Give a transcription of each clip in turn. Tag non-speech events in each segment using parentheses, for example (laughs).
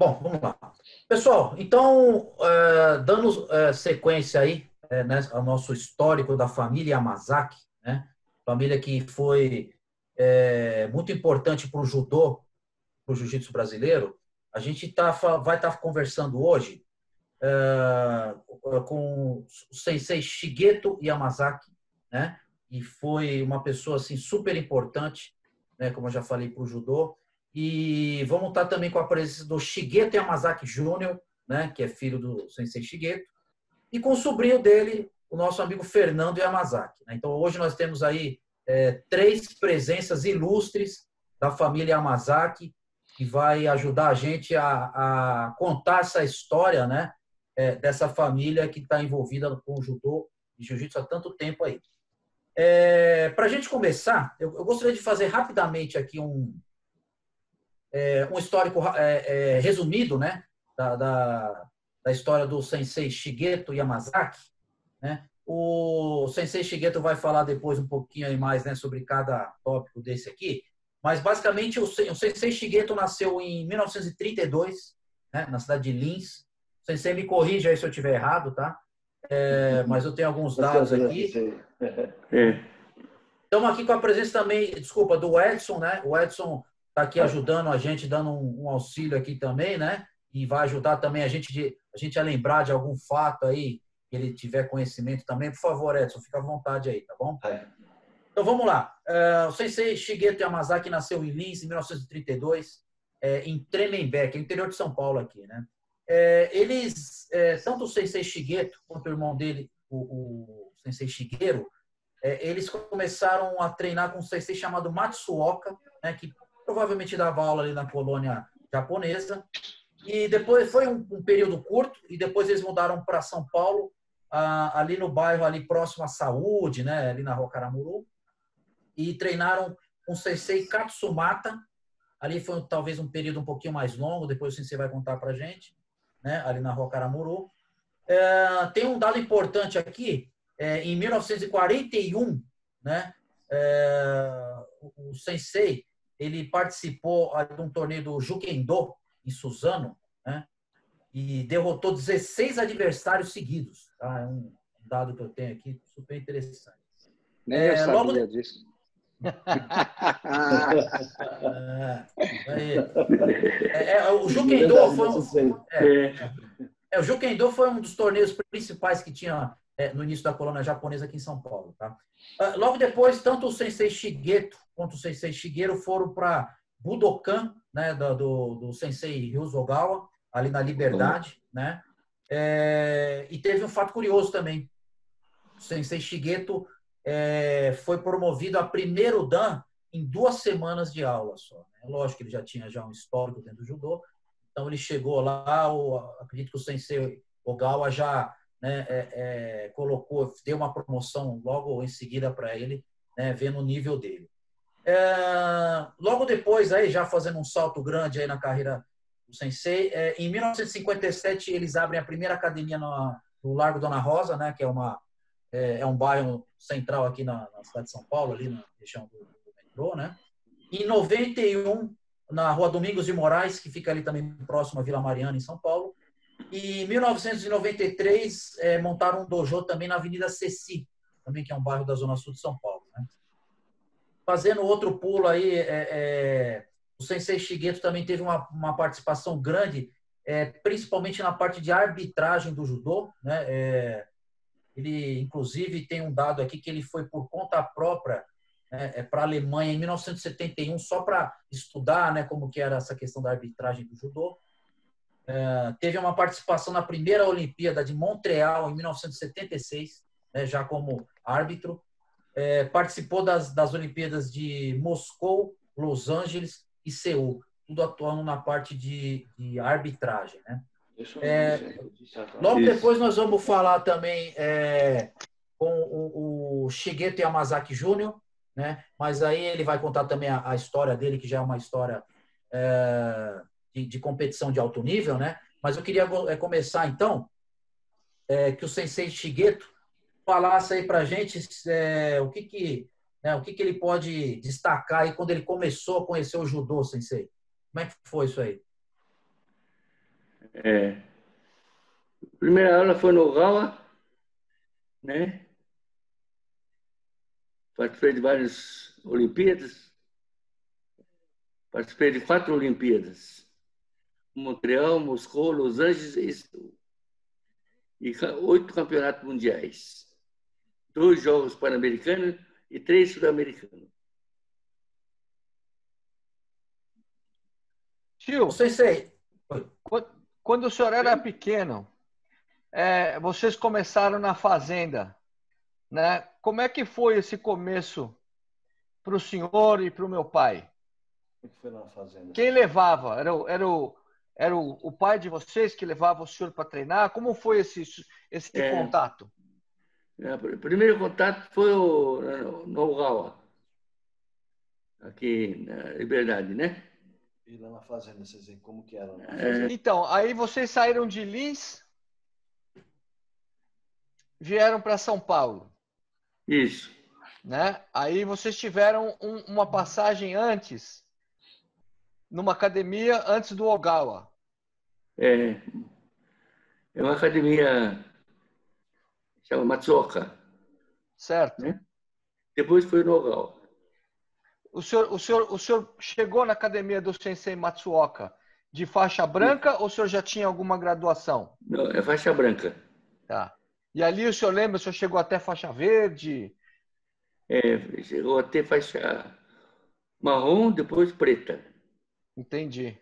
Bom, vamos lá. Pessoal, então, é, dando é, sequência aí é, né, ao nosso histórico da família Yamazaki, né? família que foi é, muito importante para o judô, para o jiu-jitsu brasileiro, a gente tá, vai estar tá conversando hoje é, com o sensei Shigeto Yamazaki, né? e foi uma pessoa assim super importante, né, como eu já falei para o judô. E vamos estar também com a presença do Shigeto Yamazaki Júnior, né, que é filho do Sensei Shigeto, e com o sobrinho dele, o nosso amigo Fernando Yamazaki. Né? Então hoje nós temos aí é, três presenças ilustres da família Yamazaki que vai ajudar a gente a, a contar essa história, né, é, dessa família que está envolvida com o judô e jiu-jitsu há tanto tempo aí. É, Para a gente começar, eu, eu, gostaria de fazer rapidamente aqui um, é, um histórico é, é, resumido né, da, da, da, história do sensei Shigeto Yamazaki. Né? O sensei Shigeto vai falar depois um pouquinho aí mais né, sobre cada tópico desse aqui, mas basicamente o, o sensei Shigeto nasceu em 1932, né, na cidade de Lins. O sensei me corrija aí se eu estiver errado, tá? É, mas eu tenho alguns dados aqui. É. Estamos aqui com a presença também, desculpa, do Edson, né? O Edson está aqui ajudando a gente, dando um, um, auxílio aqui também, né? E vai ajudar também a gente, de, a gente a lembrar de algum fato aí, que ele tiver conhecimento também. Por favor, Edson, fica à vontade aí, tá bom? É. Então vamos lá. Uh, o sensei Shigeto Yamazaki nasceu em Lins em 1932, é, em Tremembé, que é interior de São Paulo aqui, né? É, eles, é, tanto o Sensei Shigeto quanto o irmão dele, o, o Sensei Shigeru, é, eles começaram a treinar com um Sensei chamado Matsuoka, né, que provavelmente dava aula ali na colônia japonesa. E depois foi um, um período curto e depois eles mudaram para São Paulo, ah, ali no bairro ali próximo à Saúde, né, ali na Rua Caramuru, e treinaram com o Sensei Katsumata. Ali foi talvez um período um pouquinho mais longo, depois o Sensei vai contar para gente né, ali na Rua Caramuru. É, tem um dado importante aqui, é, em 1941, né, é, o, Sensei ele participou de um torneio do Jukendo, em Suzano, né, e derrotou 16 adversários seguidos. Tá? É um dado que eu tenho aqui super interessante. Nem eu é, sabia logo... disso. (laughs) (laughs) é, é, é, o Jukendo foi um, é, é, o Jukendo foi um dos torneios principais que tinha é, no início da colônia japonesa aqui em São Paulo. Tá? Ah, logo depois, tanto o Sensei Shigeto quanto o Sensei Shigeru foram para Budokan, né, do, do, do Sensei Ryuzogawa, ali na Liberdade, né? É, e teve um fato curioso também. O Sensei Shigeto é, foi promovido a primeiro dan em duas semanas de aula só. Né? Lógico que ele já tinha já um histórico dentro do judô, então ele chegou lá, o, acredito que o sensei Ogawa já né, é, é, colocou, deu uma promoção logo em seguida para ele, né, vendo o nível dele. É, logo depois, aí, já fazendo um salto grande aí na carreira do sensei, é, em 1957 eles abrem a primeira academia no, no Largo Dona Rosa, né, que é uma é, é um bairro central aqui na, na, cidade de São Paulo, ali na região do, do, metrô, né? Em 91, na rua Domingos de Moraes, que fica ali também próximo à Vila Mariana, em São Paulo. E em 1993, é, montaram um dojo também na Avenida Ceci, também que é um bairro da Zona Sul de São Paulo. Fazendo outro pulo aí, é, é, o Sensei Shigeto também teve uma, uma participação grande, é, principalmente na parte de arbitragem do judô. Né? É, ele, inclusive, tem um dado aqui que ele foi por conta própria né, é, para a Alemanha em 1971 só para estudar né, como que era essa questão da arbitragem do judô. É, teve uma participação na primeira Olimpíada de Montreal em 1976, né, já como árbitro. É, participou das, das Olimpíadas de Moscou, Los Angeles e Seul, tudo atuando na parte de, de arbitragem. Né? É, logo Isso. depois nós vamos falar também é, com o, o Shigeto Yamazaki Júnior, né? mas aí ele vai contar também a, a história dele, que já é uma história é, de, de, competição de alto nível. Né? Mas eu queria é, começar então é, que o Sensei Shigeto falasse aí para gente é, o que que né, o que, que ele pode destacar aí quando ele começou a conhecer o judô, Sensei. Como é que foi isso aí? É. Primeira aula foi no Gawa, né? Participei de várias Olimpíadas. Participei de quatro Olimpíadas. Montreal, Moscou, Los Angeles e oito campeonatos mundiais. Dois Jogos Pan-Americanos e três Sul-Americanos. Tio, não sei se quando o senhor era pequeno, é, vocês começaram na fazenda, né? Como é que foi esse começo para o senhor e para o meu pai? Quem levava? Era, era, o, era o, o pai de vocês que levava o senhor para treinar? Como foi esse, esse é, contato? O primeiro contato foi o, no Gawa, aqui na Liberdade, né? E lá na fazenda, vocês veem como que era. É. Então, aí vocês saíram de Lins, vieram para São Paulo. Isso. Né? Aí vocês tiveram um, uma passagem antes, numa academia antes do Ogawa. É. É uma academia chama Matsuoka. Certo. Né? Depois foi no Ogawa. O senhor, o, senhor, o senhor chegou na academia do Sensei Matsuoka de faixa branca Sim. ou o senhor já tinha alguma graduação? Não, é faixa branca. Tá. E ali o senhor lembra, o senhor chegou até faixa verde? É, chegou até faixa marrom, depois preta. Entendi.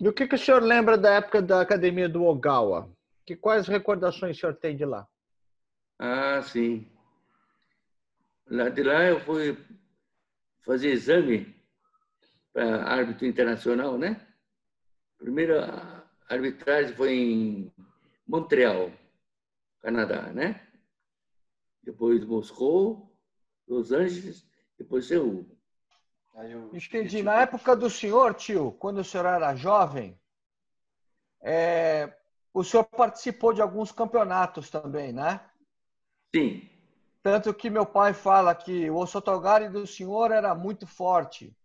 E o que, que o senhor lembra da época da academia do Ogawa? Que quais recordações o senhor tem de lá? Ah, sim. Lá de lá eu fui fazer exame para árbitro internacional, né? Primeira arbitragem foi em Montreal, Canadá, né? Depois Moscou, Los Angeles, depois Seul. Entendi. Na época do senhor, tio, quando o senhor era jovem, é, o senhor participou de alguns campeonatos também, né? Sim. Tanto que meu pai fala que o Osotogari do senhor era muito forte.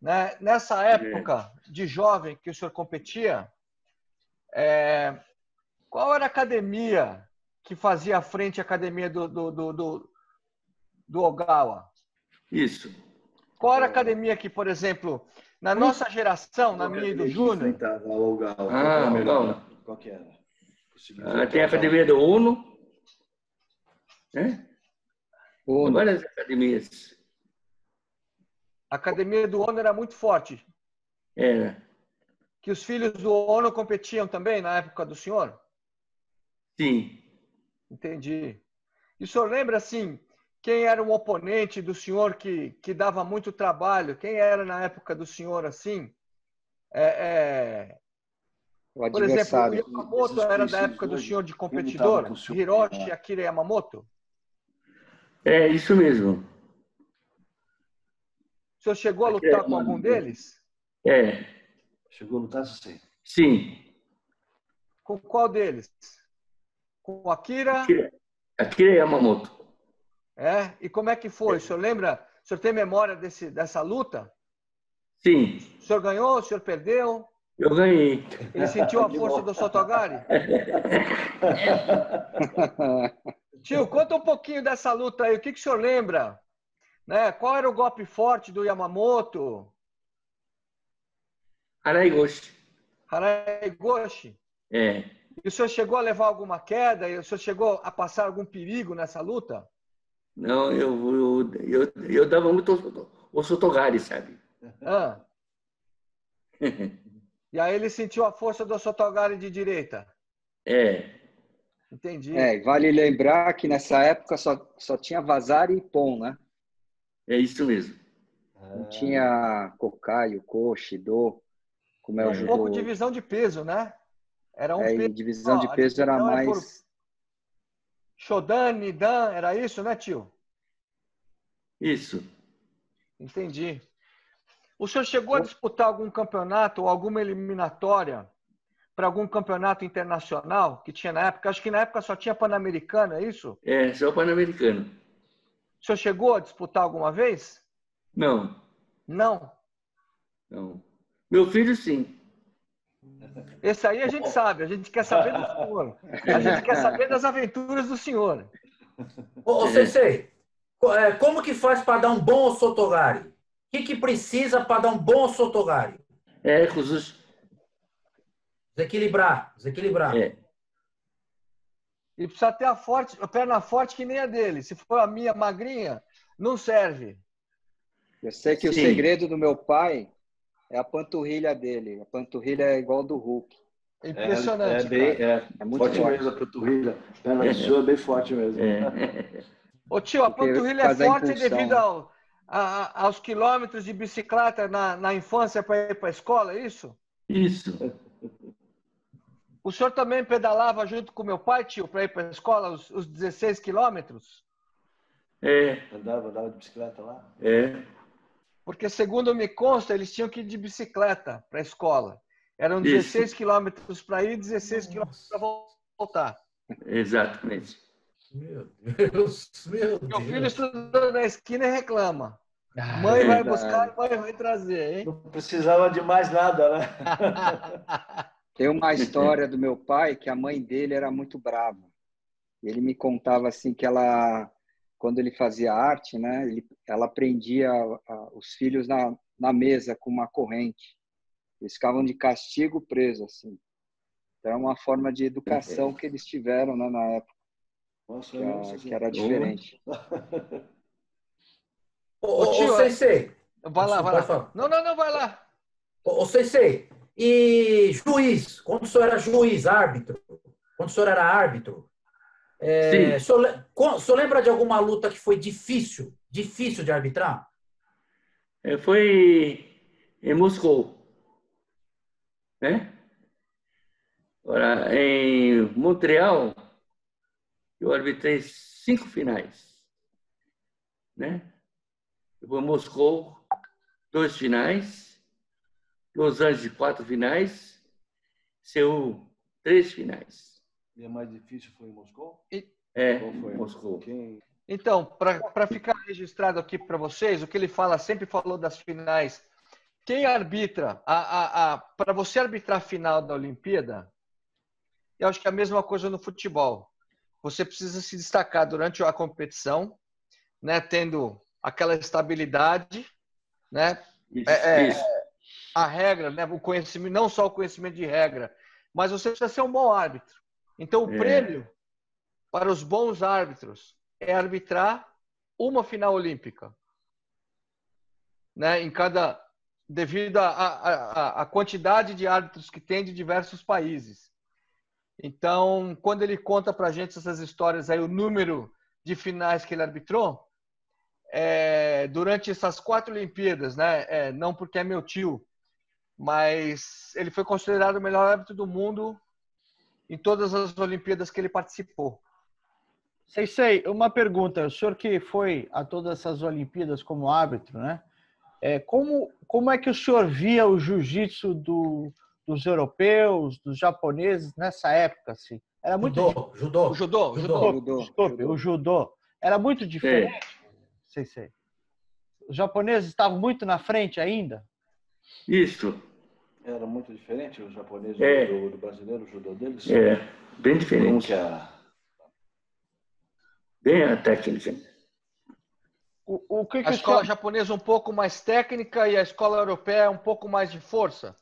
Né? Nessa época de jovem que o senhor competia, é... qual era a academia que fazia frente à academia do, do, do, do, do Ogawa? Isso. Qual era a academia que, por exemplo, na nossa geração, na minha e do Júnior? Ah, melhor. Qual que era? Ah, tem a academia do Uno. Né? Uno. Várias academias. A academia do ONU era muito forte. Era. Que os filhos do ONU competiam também na época do senhor? Sim. Entendi. E o senhor lembra, assim, quem era o oponente do senhor que, que dava muito trabalho? Quem era na época do senhor, assim? É, é... Por exemplo, o Yamamoto era da época do senhor de competidor? Hiroshi Akira Yamamoto? É, isso mesmo. O senhor chegou a lutar com algum deles? É. Chegou a lutar, sim. Sim. Com qual deles? Com o Akira? Akira, Akira Yamamoto. É? E como é que foi? O senhor lembra? O senhor tem memória desse, dessa luta? Sim. O senhor ganhou? O senhor perdeu? Eu ganhei. Ele sentiu a força do Sotogari? (laughs) Tio, conta um pouquinho dessa luta aí. O que, que o senhor lembra? Né? Qual era o golpe forte do Yamamoto? Haraigoshi. Haraigoshi? É. E o senhor chegou a levar alguma queda? E o senhor chegou a passar algum perigo nessa luta? Não, eu, eu, eu, eu dava muito o Sotogari, sabe? Ah. (laughs) e aí ele sentiu a força do Sotogari de direita? É. Entendi. É, vale lembrar que nessa época só, só tinha Vazari e Pon, né? É isso mesmo. Não tinha Kokai, Koshi, Do, como é, é o Um pouco divisão de peso, né? Era um é, peso. divisão de peso era mais... Por... Shodan, Nidan, era isso, né, tio? Isso. Entendi. O senhor chegou a disputar algum campeonato ou alguma eliminatória para algum campeonato internacional que tinha na época? Acho que na época só tinha Pan-Americano, é isso? É, só Pan-Americano. O senhor chegou a disputar alguma vez? Não. Não? Não. Meu filho, sim. Esse aí a gente sabe, a gente quer saber do senhor. A gente quer saber das aventuras do senhor. Ô, ô Sensei, é, como que faz para dar um bom sotogari? O que, que precisa para dar um bom sotogari? É, os. Desequilibrar, desequilibrar. É, E precisa ter a, forte, a perna forte que nem a dele. Se for a minha magrinha, não serve. Eu sei que o Sim. segredo do meu pai é a panturrilha dele. A panturrilha é igual do Hulk. É impressionante. É, é bem, é, É muito forte forte. mesmo a panturrilha. Perna de senhor é bem forte mesmo. é. Ô tio, a Porque panturrilha é a forte devido ao- a- aos quilômetros de bicicleta na, na infância para ir para a escola, é isso? Isso. O senhor também pedalava junto com meu pai, tio, para ir para a escola, os, os 16 quilômetros? É, Andava, andava de bicicleta lá. é. Porque, segundo me consta, eles tinham que ir de bicicleta para a escola. Eram Isso. 16 quilômetros para ir e 16 quilômetros para voltar. Exatamente. Meu Deus, (laughs) meu Meu filho Deus. estuda na esquina e reclama. Mãe vai verdade. buscar, mãe vai trazer, hein? Não precisava de mais nada, né? (laughs) Tem uma história do meu pai que a mãe dele era muito brava. Ele me contava assim que ela, quando ele fazia arte, né, ele, ela prendia os filhos na, na mesa com uma corrente. Eles ficavam de castigo presos assim. Então, é uma forma de educação que eles tiveram né, na época, Nossa, que, a- que era diferente. Ô, ô, tio, ô, Sensei, Vai lá, vai lá. Não, não, não, vai lá. ô, ô, Sensei, e juiz, quando o senhor era juiz, árbitro, quando o senhor era árbitro, é, o, senhor, o senhor lembra de alguma luta que foi difícil, difícil de arbitrar? É, Foi em Moscou. Né? Agora, em Montreal, eu arbitrei cinco finais. Né? Depois Moscou, dois finais. Los Angeles, quatro finais. Seul, três finais. E a mais difícil foi em Moscou? É, Qual foi? Moscou. Quem... Então, para ficar registrado aqui para vocês, o que ele fala, sempre falou das finais. Quem arbitra, a, a, a, para você arbitrar a final da Olimpíada, eu acho que é a mesma coisa no futebol. Você precisa se destacar durante a competição, né, tendo aquela estabilidade, né, Isso, É, é. isso. a regra, né, o conhecimento, não só o conhecimento de regra, mas você precisa ser um bom árbitro. Então, o É. prêmio para os bons árbitros é arbitrar uma final olímpica, né, em cada devido à quantidade de árbitros que tem de diversos países. Então, quando ele conta para a gente essas histórias aí, o número de finais que ele arbitrou, é, durante essas quatro Olimpíadas, né? é, não porque é meu tio, mas ele foi considerado o melhor árbitro do mundo em todas as Olimpíadas que ele participou. Sei, sei. Uma pergunta. O senhor que foi a todas essas Olimpíadas como árbitro, né? É, como, como é que o senhor via o jiu-jitsu do, dos europeus, dos japoneses nessa época? Assim? Era muito Judô, judô. O judô, o Judô. judô. Judô, Desculpe, judô. o judô. Era muito diferente? Sei, sei. Os japoneses estavam muito na frente ainda? Isso. Era muito diferente o japonês É. do, do brasileiro, o judô deles? É, bem diferente. que era? Bem a técnica. O, o que, que A o escola japonesa um pouco mais técnica e a escola europeia um pouco mais de força.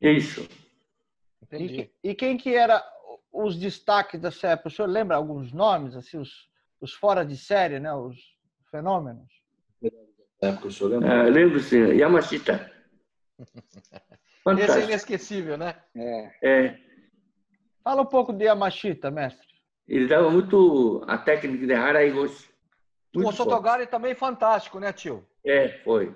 Isso. Entendi. E, e quem que era os destaques dessa época? O senhor lembra alguns nomes, assim, os, os fora de série, né? Os fenômenos? Época o senhor Ah, lembra? Lembro-se, Yamashita. (laughs) Esse é Fantástico. inesquecível, né? É, É, Fala um pouco de Yamashita, mestre. ele dava muito a técnica de Haraigoshi. O. Sotogari também fantástico, né, tio? É, foi.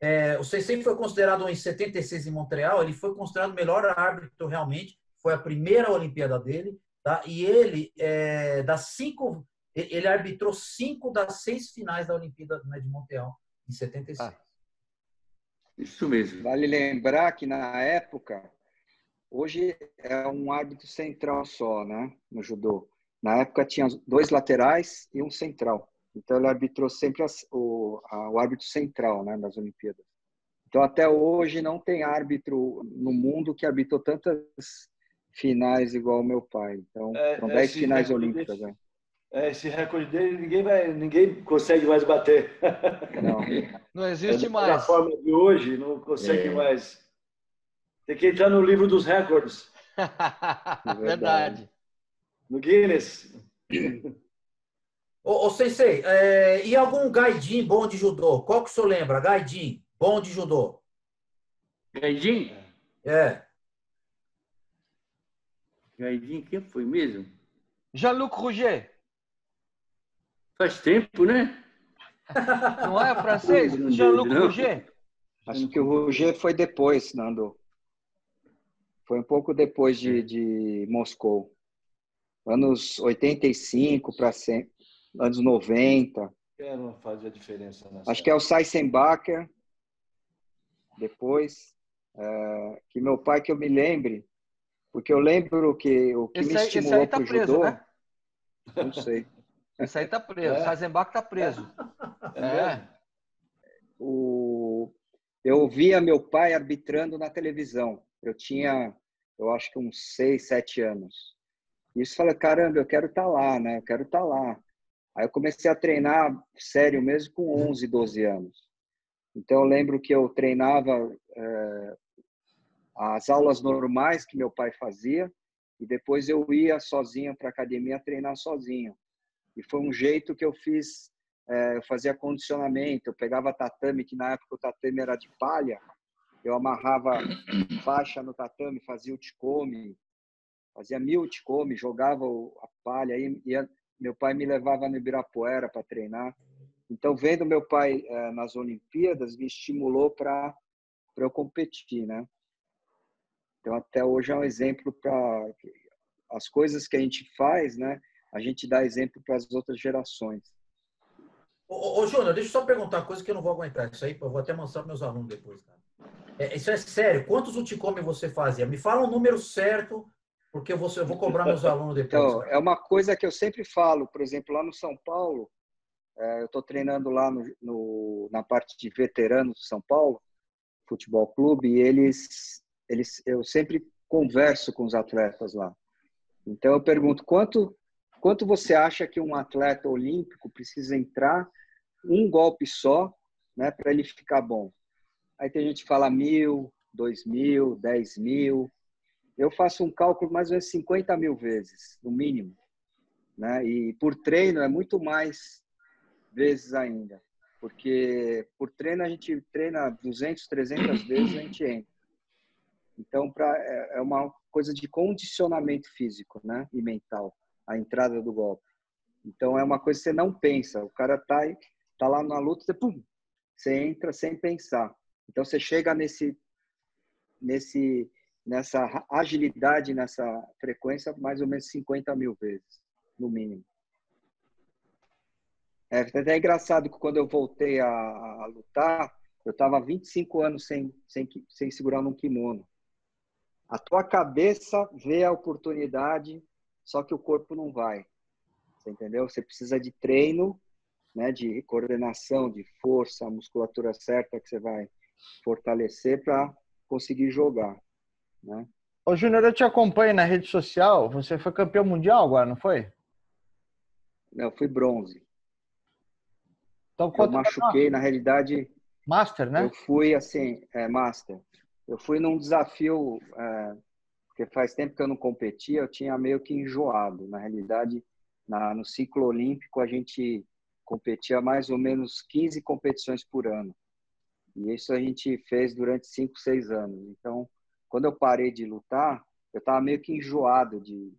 É, o Sensei foi considerado em 76 em Montreal, ele foi considerado o melhor árbitro realmente, foi a primeira Olimpíada dele, tá? E ele, é, das cinco, ele arbitrou cinco das seis finais da Olimpíada né, de Montreal, em 76. Ah. Isso mesmo. Vale lembrar que na época, hoje é um árbitro central só, né? No judô. Na época tinha dois laterais e um central. Então ele arbitrou sempre as- o, a- o árbitro central, né? Das Olimpíadas. Então, até hoje, não tem árbitro no mundo que arbitrou tantas finais igual o meu pai. Então, É, são 10 esse finais recorde olímpicas. desse- Né? É, esse recorde dele, ninguém, vai, ninguém consegue mais bater. Não. (laughs) Não existe Da mais. forma de hoje, não consegue É. mais. Tem que entrar no livro dos recordes, (laughs) Verdade. no Guinness. (clears throat) Ô, ô Sensei, é, e algum gaidin bom de judô? Qual que o senhor lembra? Gaidin, bom de judô. Gaidin? É. Gaidin, quem foi mesmo? Jean-Luc Rouget, Faz tempo, né? (laughs) não é francês? Jean-Luc. Rouget. Acho que o Roger foi depois, Nando. Foi um pouco depois de, de Moscou. Anos 85 para anos 90. É, não fazia diferença. Nessa Acho que é o Seisenbacher. Depois. é, que meu pai, que eu me lembre. Porque eu lembro que o que Esse me aí, esse estimulou aí tá para o preso, judô. né? Não sei. (laughs) Esse aí tá preso. É. Seisenbach tá preso. É É. o, eu via meu pai arbitrando na televisão. Eu tinha, eu acho que uns seis, sete anos. E isso falei, caramba, eu quero estar lá, né? Eu quero estar lá. Aí eu comecei a treinar sério mesmo com 11, 12 anos. Então eu lembro que eu treinava eh, as aulas normais que meu pai fazia e depois eu ia sozinho para a academia treinar sozinho. E foi um jeito que eu fiz é, eu fazia condicionamento, eu pegava tatame, que na época o tatame era de palha, eu amarrava (coughs) faixa no tatame, fazia o ticome, fazia mil ticome, jogava a palha, aí ia, meu pai me levava no Ibirapuera para treinar. Então, vendo meu pai eh, nas Olimpíadas, me estimulou para eu competir, né? Então, até hoje é um exemplo para as coisas que a gente faz, né? A gente dá exemplo para as outras gerações. Ô, ô, ô, Júnior, deixa eu só perguntar uma coisa que eu não vou aguentar. Isso aí, eu vou até mostrar para meus alunos depois, cara. É, isso é sério. Quantos uticome você fazia? Me fala um número certo, porque eu vou, eu vou cobrar meus alunos depois. Então, cara. é uma coisa que eu sempre falo, por exemplo, lá no São Paulo, é, eu estou treinando lá no, no- na parte de veteranos do São Paulo, futebol clube, e eles, eles, eu sempre converso com os atletas lá. Então, eu pergunto, quanto, quanto você acha que um atleta olímpico precisa entrar um golpe só, né, para ele ficar bom? Aí tem gente que fala mil, dois mil, dez mil, eu faço um cálculo mais ou menos 50 mil vezes, no mínimo. Né? E por treino é muito mais vezes ainda. Porque por treino a gente treina 200, 300 vezes a gente entra. Então pra, é é uma coisa de condicionamento físico né? e mental, a entrada do golpe. Então é uma coisa que você não pensa. O cara tá, tá lá na luta, você, pum, você entra sem pensar. Então você chega nesse, nesse nessa agilidade, nessa frequência, mais ou menos 50 mil vezes, no mínimo. É até engraçado que quando eu voltei a, a lutar, eu estava 25 anos sem, sem, sem segurar num kimono. A tua cabeça vê a oportunidade, só que o corpo não vai. Você entendeu? Você precisa de treino, né, de coordenação, de força, musculatura certa que você vai fortalecer para conseguir jogar. Né? Ô, Júnior, eu te acompanho na rede social. Você foi campeão mundial agora, não foi? Não, eu fui bronze. Então, Eu machuquei, na realidade, Master, né? eu fui assim, é, master. Eu fui num desafio, é, porque faz tempo que eu não competia, eu tinha meio que enjoado. Na realidade, na, no ciclo olímpico, a gente competia mais ou menos 15 competições por ano. E isso a gente fez durante 5, 6 anos. Então, quando eu parei de lutar, eu estava meio que enjoado de,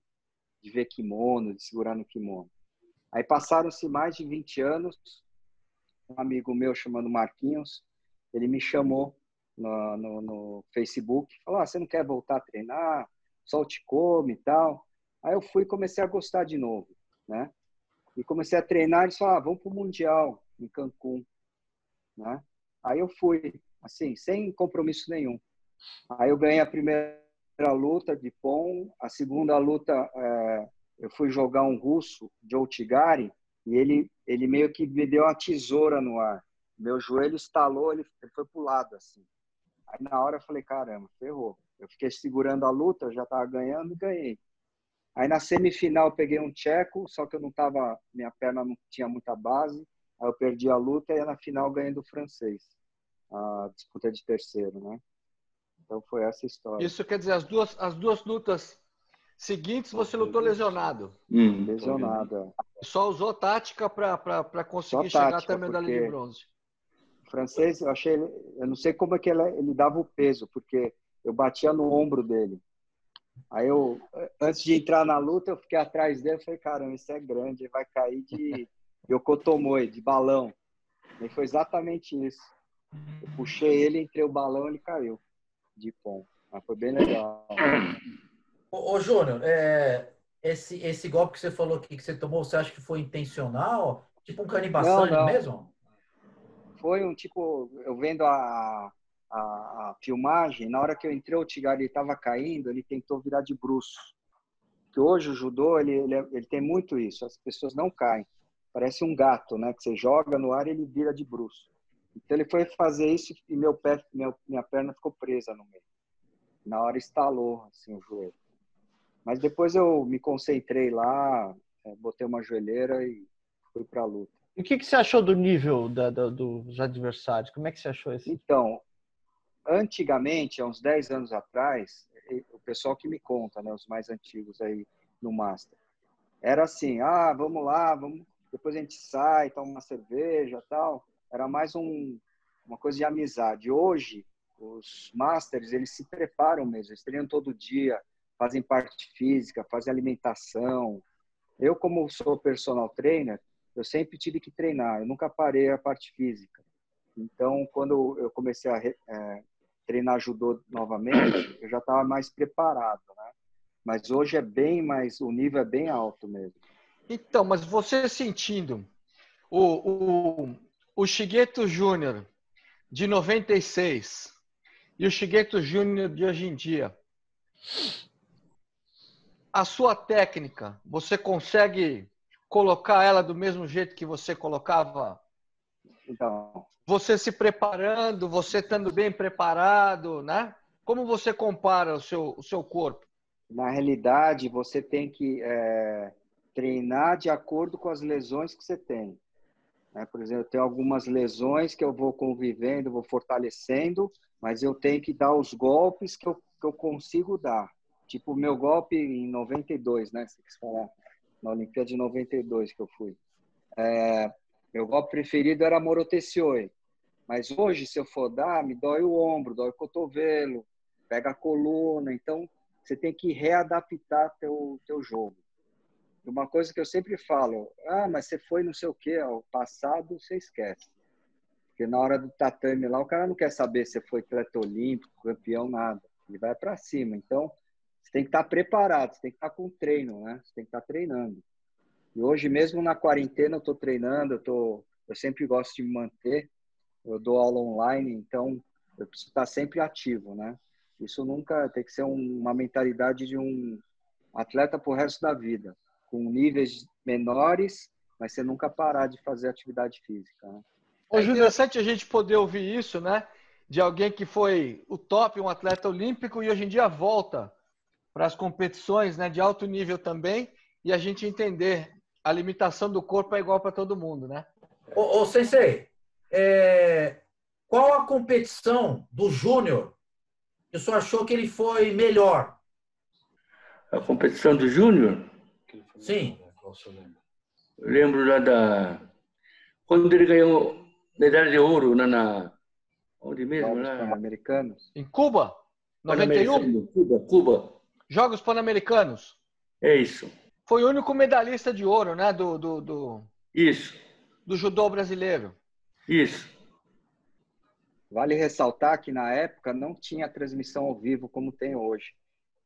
de ver kimono, de segurar no kimono. Aí passaram-se mais de 20 anos, um amigo meu chamado Marquinhos, ele me chamou no, no, no Facebook, falou, ah, você não quer voltar a treinar? Só te come e tal. Aí eu fui e comecei a gostar de novo, né? E comecei a treinar, eles falaram, ah, vamos para o Mundial, em Cancún, né? Aí eu fui, assim, sem compromisso nenhum. Aí eu ganhei a primeira luta de pom, a segunda luta é, eu fui jogar um russo, Joe Tigari, e ele, ele meio que me deu uma tesoura no ar. Meu joelho estalou, ele, ele foi pro lado, assim. Aí na hora eu falei, caramba, ferrou. Eu fiquei segurando a luta, eu já tava ganhando e ganhei. Aí na semifinal peguei um tcheco, só que eu não tava, minha perna não tinha muita base. Aí eu perdi a luta e na final ganhei do francês. A disputa de terceiro, né? Então foi essa história. Isso quer dizer, as duas, as duas lutas seguintes você lutou lesionado. Hum, lesionado, é. Só usou tática para conseguir tática, chegar até a medalha de bronze. O francês, eu achei, eu não sei como é que ele, ele dava o peso, porque eu batia no ombro dele. Aí eu, antes de entrar na luta, eu fiquei atrás dele e falei, caramba, isso é grande, ele vai cair de (laughs) yokotomoe, de balão. E foi exatamente isso. Eu puxei ele, entrei o balão, ele caiu de pom. Mas foi bem legal. Ô, ô Júnior, é, esse, esse golpe que você falou aqui, que você tomou, você acha que foi intencional? Tipo um canibassane mesmo? Foi um tipo, eu vendo a, a, a, filmagem, na hora que eu entrei, o Tigari estava caindo, ele tentou virar de bruço. Que hoje o judô, ele, ele, ele, tem muito isso, as pessoas não caem. Parece um gato, né? Que você joga no ar e ele vira de bruço. Então ele foi fazer isso e meu pé, meu, minha perna ficou presa no meio. Na hora estalou assim o joelho. Mas depois eu me concentrei lá, é, botei uma joelheira e fui para a luta. E o que, que você achou do nível da, da, dos adversários? Como é que você achou isso? Então, antigamente, há uns 10 anos atrás, o pessoal que me conta, né, os mais antigos aí no Master, era assim, ah, vamos lá, vamos, depois a gente sai, toma uma cerveja tal. Era mais um, uma coisa de amizade. Hoje, os Masters, eles se preparam mesmo, eles treinam todo dia, fazem parte física, fazem alimentação. Eu, como sou personal trainer, eu sempre tive que treinar, eu nunca parei a parte física. Então, quando eu comecei a é, treinar judô novamente, eu já estava mais preparado, né? Mas hoje é bem mais, o nível é bem alto mesmo. Então, mas você sentindo o, o, o Shigeto Júnior de 96 e o Shigeto Júnior de hoje em dia, a sua técnica, você consegue colocar ela do mesmo jeito que você colocava então, você se preparando, você estando bem preparado, né? Como você compara o seu, o seu corpo? Na realidade, você tem que é, treinar de acordo com as lesões que você tem. Né? Por exemplo, eu tenho algumas lesões que eu vou convivendo, vou fortalecendo, mas eu tenho que dar os golpes que eu, que eu consigo dar. Tipo, meu golpe em 92, né? Quis falar, na Olimpíada de 92 que eu fui. É, meu golpe preferido era Morotecioi. Mas hoje, se eu for dar, me dói o ombro, dói o cotovelo, pega a coluna. Então, você tem que readaptar teu, teu jogo. Uma coisa que eu sempre falo, ah, mas você foi não sei o quê, o passado você esquece. Porque na hora do tatame lá, o cara não quer saber se foi atleta olímpico, campeão, nada. Ele vai para cima. Então, você tem que estar preparado, você tem que estar com treino, né? Você tem que estar treinando. E hoje, mesmo na quarentena, eu estou treinando, eu, tô, eu sempre gosto de me manter. Eu dou aula online, então eu preciso estar sempre ativo, né? Isso nunca tem que ser uma mentalidade de um atleta para o resto da vida, com níveis menores, mas você nunca parar de fazer atividade física. Né? É interessante a gente poder ouvir isso, né? De alguém que foi o top, um atleta olímpico e hoje em dia volta para as competições, né? De alto nível também e a gente entender a limitação do corpo é igual para todo mundo, né? Ô, ô Sensei, é, qual a competição do Júnior que o senhor achou que ele foi melhor? A competição do Júnior? Sim. Eu lembro lá da. Quando ele ganhou medalha de ouro na. na onde mesmo? Jogos Pan-Americanos. Em Cuba? 91? Cuba, Cuba. Jogos Pan-Americanos. É isso. Foi o único medalhista de ouro, né? Do, do, do, Isso. do judô brasileiro. Isso. Vale ressaltar que na época não tinha transmissão ao vivo como tem hoje.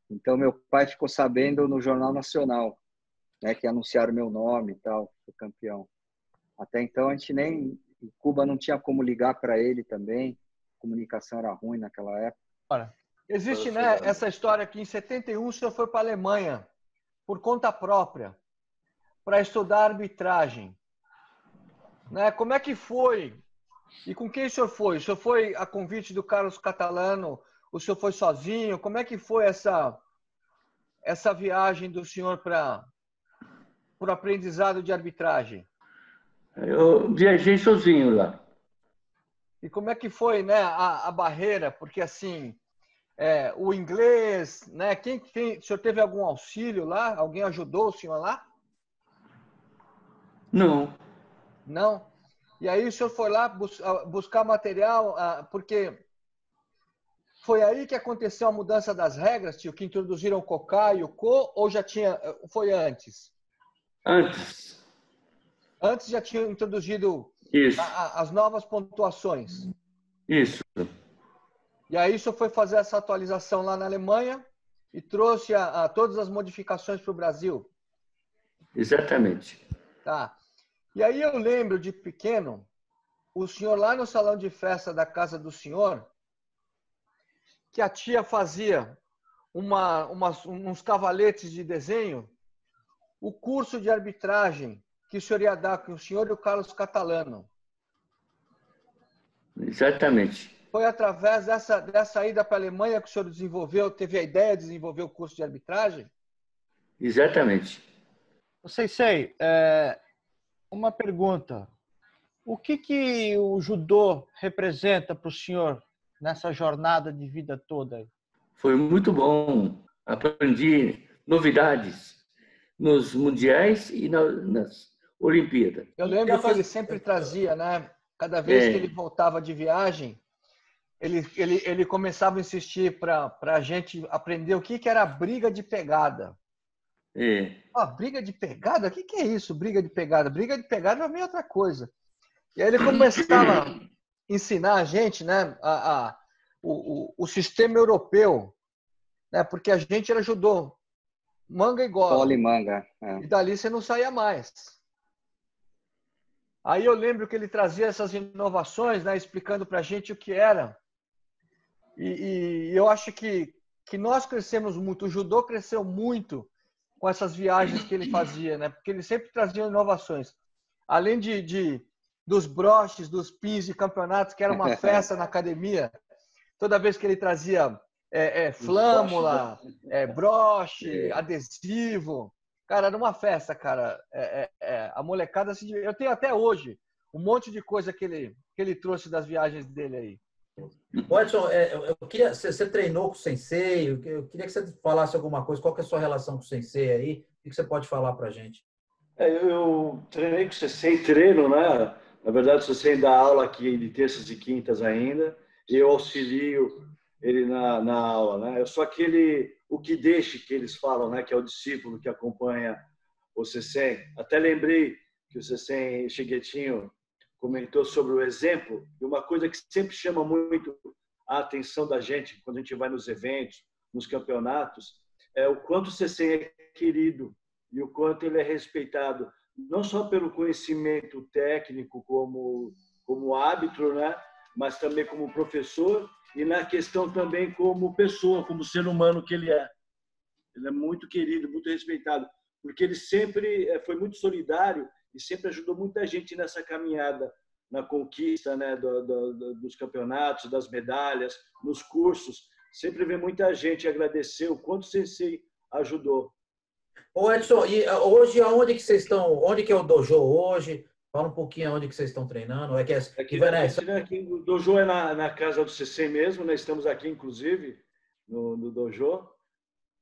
Então meu pai ficou sabendo no Jornal Nacional, né, que anunciaram meu nome e tal, o campeão. Até então a gente nem em Cuba não tinha como ligar para ele também. A comunicação era ruim naquela época. Olha, existe né, essa história que em 71 o senhor foi para a Alemanha por conta própria para estudar arbitragem. Né? Como é que foi E com quem o senhor foi? O senhor foi a convite do Carlos Catalano? O senhor foi sozinho? Como é que foi essa essa viagem do senhor para o aprendizado de arbitragem? Eu viajei sozinho lá. E como é que foi, né, a, a barreira? Porque assim, é, o inglês, né? Quem, quem, o senhor teve algum auxílio lá? Alguém ajudou o senhor lá? Não. Não. E aí o senhor foi lá bus buscar material, ah, porque foi aí que aconteceu a mudança das regras, tio, que introduziram o COCA e o CO, ou já tinha, foi antes? Antes. Antes já tinham introduzido a, a, as novas pontuações. Isso. E aí o senhor foi fazer essa atualização lá na Alemanha e trouxe a, todas as modificações para o Brasil. Exatamente. Tá. E aí eu lembro de pequeno, o senhor lá no salão de festa da casa do senhor, que a tia fazia uma, uma, uns cavaletes de desenho, o curso de arbitragem que o senhor ia dar com o senhor e o Carlos Catalano. Exatamente. Foi através dessa, dessa ida para a Alemanha que o senhor desenvolveu, teve a ideia de desenvolver o curso de arbitragem? Exatamente. Sei, sei. É, uma pergunta. O que, que o judô representa para o senhor nessa jornada de vida toda? Foi muito bom. Aprendi novidades nos mundiais e nas Olimpíadas. Eu lembro que ele sempre trazia, né? Cada vez é. que ele voltava de viagem, ele, ele, ele começava a insistir para a gente aprender o que, que era briga de pegada. É. Ah, briga de pegada? O que, que é isso, briga de pegada? Briga de pegada é meio outra coisa. E aí ele começava a ensinar a gente né, a, a o, o, o, sistema europeu, né, porque a gente era judô, manga e gola. Gola e manga. É. E dali você não saía mais. Aí eu lembro que ele trazia essas inovações, né, explicando para a gente o que era. E, e eu acho que, que nós crescemos muito, o judô cresceu muito com essas viagens que ele fazia, né? Porque ele sempre trazia inovações. Além de, de dos broches, dos pins de campeonatos, que era uma (laughs) festa na academia, toda vez que ele trazia é, é, flâmula, é, broche, adesivo, cara, era uma festa, cara. É, é, é, a molecada se Eu tenho até hoje um monte de coisa que ele, que ele trouxe das viagens dele aí. Edson, é, eu queria, você treinou com o Sensei, eu queria que você falasse alguma coisa, qual que é a sua relação com o Sensei aí, o que você pode falar para a gente? É, eu treinei com o Sensei, treino, né? Na verdade, o Sensei dá aula aqui de terças e quintas ainda, e eu auxilio ele na, na aula, né? Eu sou aquele, o que deixe que eles falam, né? Que é o discípulo que acompanha o Sensei. Até lembrei que o Sensei Cheguetinho comentou sobre o exemplo, e uma coisa que sempre chama muito a atenção da gente quando a gente vai nos eventos, nos campeonatos, é o quanto o CC é querido e o quanto ele é respeitado, não só pelo conhecimento técnico como como árbitro, né, mas também como professor e na questão também como pessoa, como ser humano que ele é. Ele é muito querido, muito respeitado, porque ele sempre eh, foi muito solidário e sempre ajudou muita gente nessa caminhada, na conquista né, do, do, dos campeonatos, das medalhas, nos cursos. Sempre vem muita gente agradecer o quanto o Sensei ajudou. Ô Edson, e ah, hoje aonde que vocês estão? Onde que é o dojo hoje? Fala um pouquinho onde que vocês estão treinando. É que é, aqui, aqui, aqui, o dojo é na, na casa do CC mesmo, né? Estamos aqui, inclusive, no, no dojo,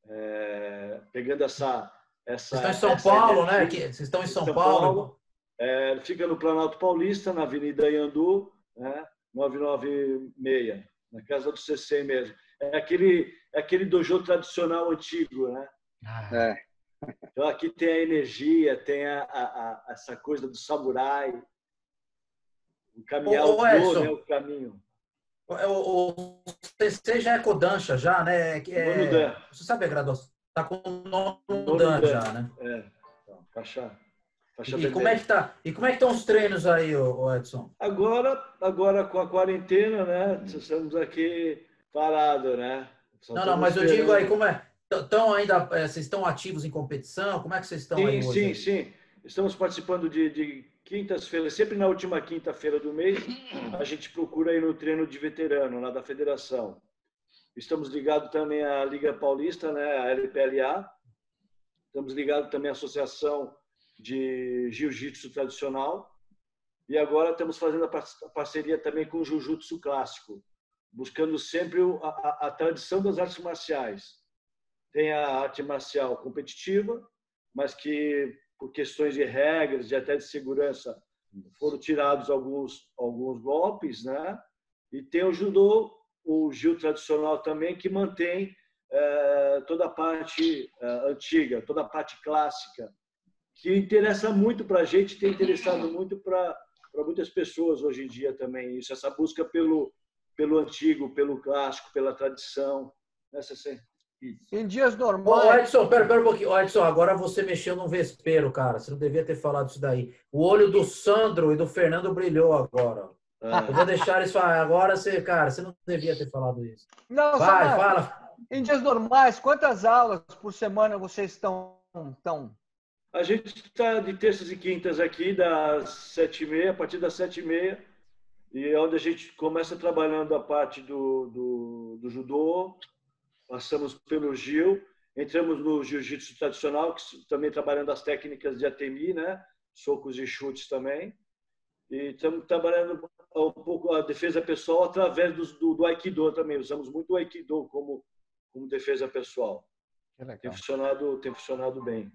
é, pegando essa essa. Vocês estão em São Paulo, né? Vocês estão em São, São Paulo. Paulo. É, fica no Planalto Paulista, na Avenida Iandu, né? 996, na casa do CC mesmo. É aquele, é aquele dojo tradicional antigo, né? Ah. É. Então aqui tem a energia, tem a, a, a essa coisa do samurai, o caminhar o, do, né, o caminho. O, o, CC já é Kodansha, já, né? É, você sabe a graduação? Está com o nome Dan já, né? É, então, faixa, faixa e, como é que tá? E como é que estão os treinos aí, Edson? Agora, agora com a quarentena, né? Estamos aqui parados, né? Só não, não, mas eu digo aí, como é? Estão ainda, é, vocês estão ativos em competição? Como é que vocês estão sim, aí hoje? Sim, sim, Estamos participando de, de quintas-feiras, sempre na última quinta-feira do mês, a gente procura ir no treino de veterano, lá da federação. Estamos ligados também à Liga Paulista, né, a LPLA. Estamos ligados também à Associação de Jiu-Jitsu Tradicional. E agora estamos fazendo a parceria também com o Jiu-Jitsu Clássico, buscando sempre a, a, a tradição das artes marciais. Tem a arte marcial competitiva, mas que por questões de regras e até de segurança foram tirados alguns alguns golpes, né? E tem o judô, o jiu tradicional também que mantém é, toda a parte é, antiga, toda a parte clássica, que interessa muito para a gente, tem interessado muito para muitas pessoas hoje em dia também isso, essa busca pelo pelo antigo, pelo clássico, pela tradição, né, Em dias normais. Ô, Edson, pera, pera um pouquinho. Ô, Edson, agora você mexeu num vespeiro, cara. Você não devia ter falado isso daí. O olho do Sandro e do Fernando brilhou agora. Ah. Eu vou deixar eles falar. Agora você, cara, você não devia ter falado isso. Não, Vai, fala. Em dias normais, quantas aulas por semana vocês estão. estão... A gente está de terças e quintas aqui, das sete e meia, a partir das sete e meia, e é onde a gente começa trabalhando a parte do, do, do judô, passamos pelo Gil, entramos no jiu-jitsu tradicional, que também trabalhando as técnicas de atemi, né? Socos e chutes também. E estamos trabalhando um pouco a defesa pessoal através do, do, do Aikido também. Usamos muito o Aikido como, como defesa pessoal. Tem funcionado, tem funcionado bem.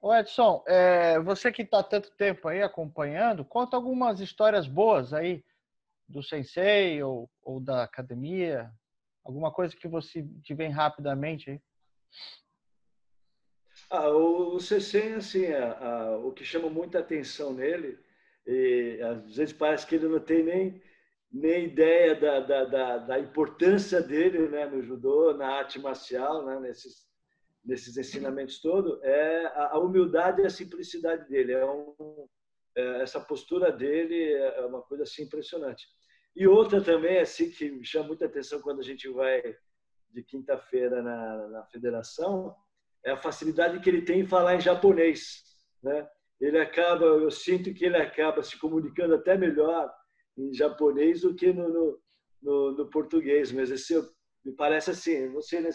Ô Edson, é, você que está tanto tempo aí acompanhando, conta algumas histórias boas aí do sensei ou, ou da academia, Alguma coisa que você te vem rapidamente aí? Ah, o, o CC, assim, a, a, o que chama muita atenção nele, e às vezes parece que ele não tem nem, nem ideia da, da, da, da importância dele né, no judô, na arte marcial, né, nesses, nesses ensinamentos todos, é a, a humildade e a simplicidade dele. É um, é, essa postura dele é uma coisa assim impressionante. E outra também, assim, que me chama muita atenção quando a gente vai de quinta-feira na, na federação, é a facilidade que ele tem em falar em japonês. Né? Ele acaba, eu sinto que ele acaba se comunicando até melhor em japonês do que no, no, no, no português. Mas esse, me parece assim, não sei né,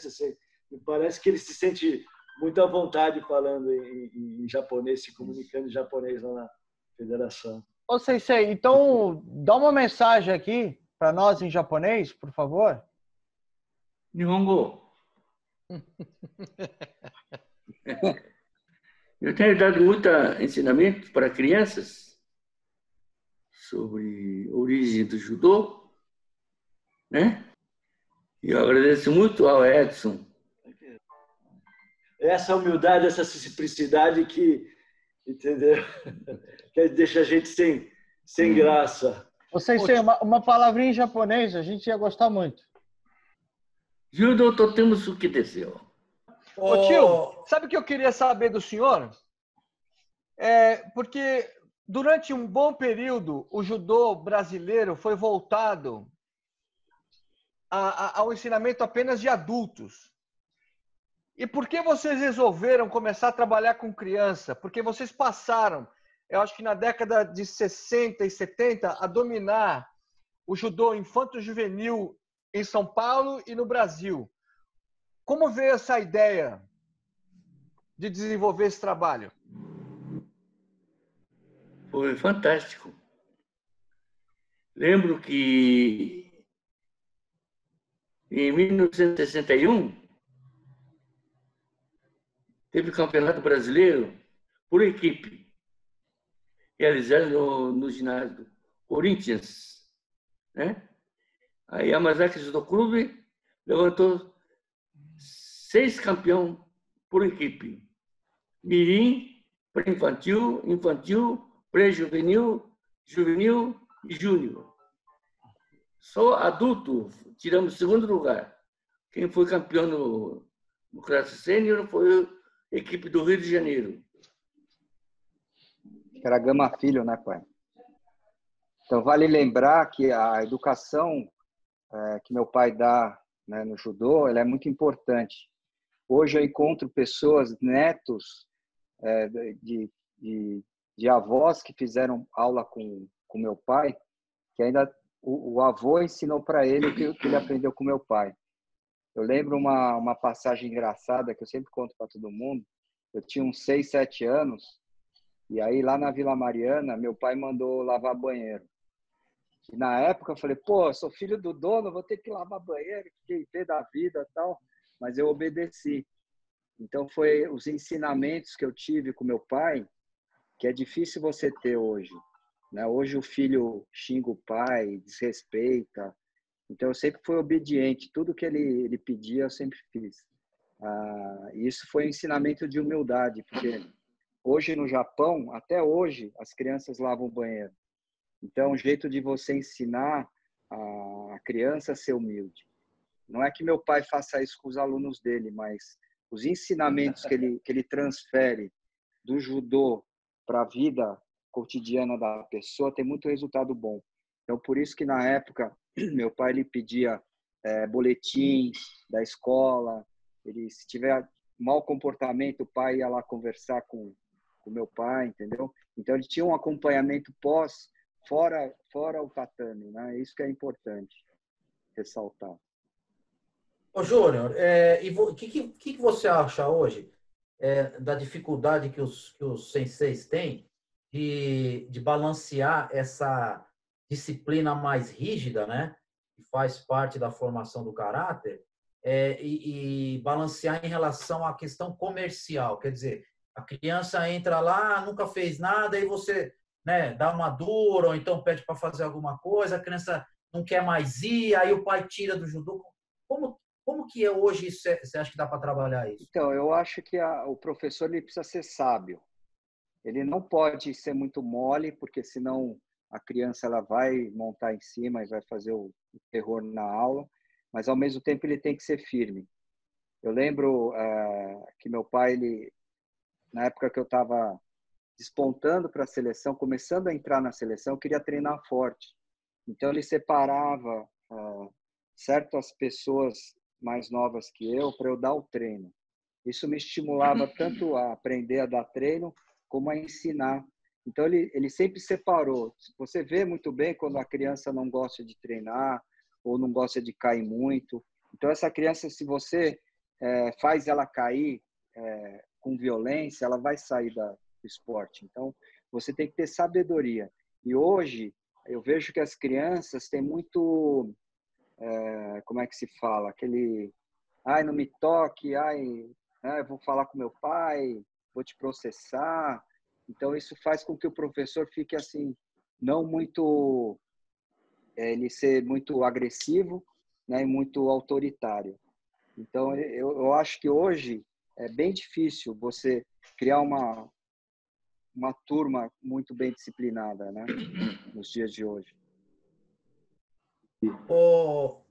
me parece que ele se sente muito à vontade falando em, em, em japonês, se comunicando em japonês lá na federação. Ô, Sensei, então dá uma mensagem aqui para nós em japonês, por favor. Nihongo. (laughs) Eu tenho dado muito ensinamento para crianças sobre a origem do judô, né? E eu agradeço muito ao Edson. Essa humildade, essa simplicidade que entendeu? Que deixa a gente sem, sem graça. Vocês têm uma, uma palavrinha em japonês, a gente ia gostar muito. Judo totemos o que desceu. Ô tio, sabe o que eu queria saber do senhor? É, porque durante um bom período o judô brasileiro foi voltado a, a, ao ensinamento apenas de adultos. E por que vocês resolveram começar a trabalhar com criança? Porque vocês passaram, eu acho que na década de 60 e 70, a dominar o judô infanto-juvenil em São Paulo e no Brasil. Como veio essa ideia de desenvolver esse trabalho? Foi fantástico. Lembro que em 1961 teve o Campeonato Brasileiro por equipe, realizado no, no ginásio Corinthians. Né? Aí a Yamazaki Judo Clube levantou seis campeões por equipe. Mirim, pré-infantil, infantil, pré-juvenil, juvenil e júnior. Só adulto tiramos segundo lugar. Quem foi campeão no, no classe sênior foi equipe do Rio de Janeiro. Era Gama Filho, né, pai? Então, vale lembrar que a educação é, que meu pai dá né, no judô ela é muito importante. Hoje eu encontro pessoas, netos é, de, de, de avós que fizeram aula com, com meu pai, que ainda o, o avô ensinou para ele o que, que, ele aprendeu com meu pai. Eu lembro uma, uma passagem engraçada que eu sempre conto para todo mundo. Eu tinha uns 6, 7 anos, e aí lá na Vila Mariana, meu pai mandou lavar banheiro. E na época eu falei, pô, eu sou filho do dono, vou ter que lavar banheiro, fiquei pé da vida tal. Mas eu obedeci. Então foi os ensinamentos que eu tive com meu pai, que é difícil você ter hoje. Né? Hoje o filho xinga o pai, desrespeita. Então eu sempre fui obediente. Tudo que ele, ele pedia eu sempre fiz. Ah, isso foi um ensinamento de humildade, porque hoje no Japão, até hoje, as crianças lavam o banheiro. Então, um jeito de você ensinar a criança a ser humilde. Não é que meu pai faça isso com os alunos dele, mas os ensinamentos que ele, (laughs) que ele transfere do judô para a vida cotidiana da pessoa tem muito resultado bom. Então, por isso que na época, (clears throat) meu pai ele pedia é, boletim da escola, ele se tiver mau comportamento, o pai ia lá conversar com o meu pai, entendeu? Então, ele tinha um acompanhamento pós fora fora o tatame, né? Isso que é importante ressaltar. Ô, Júnior, é, o que, que, que você acha hoje é, da dificuldade que os, que os senseis têm de, de balancear essa disciplina mais rígida, né? Que faz parte da formação do caráter, é, e, e, balancear em relação à questão comercial. Quer dizer, a criança entra lá, nunca fez nada, e você né, dá uma dura, ou então pede para fazer alguma coisa, a criança não quer mais ir, aí o pai tira do judô. Como, como que é hoje você acha que dá para trabalhar isso? Então, eu acho que a, o professor ele precisa ser sábio. Ele não pode ser muito mole, porque senão a criança ela vai montar em cima e vai fazer o, o terror na aula, mas ao mesmo tempo ele tem que ser firme. Eu lembro uh, que meu pai, ele, na época que eu estava despontando para a seleção, começando a entrar na seleção, eu queria treinar forte. Então ele separava uh, certas pessoas mais novas que eu para eu dar o treino. Isso me estimulava tanto a aprender a dar treino como a ensinar. Então ele ele sempre separou. Você vê muito bem quando a criança não gosta de treinar ou não gosta de cair muito. Então essa criança, se você é, faz ela cair é, com violência, ela vai sair da, do esporte. Então, você tem que ter sabedoria. E hoje, eu vejo que as crianças têm muito. É, como é que se fala? Aquele. Ai, não me toque, ai, né, vou falar com meu pai, vou te processar. Então, isso faz com que o professor fique assim, não muito. É, ele ser muito agressivo né, e muito autoritário. Então, eu, eu acho que hoje é bem difícil você criar uma, uma turma muito bem disciplinada, né? Nos dias de hoje. O,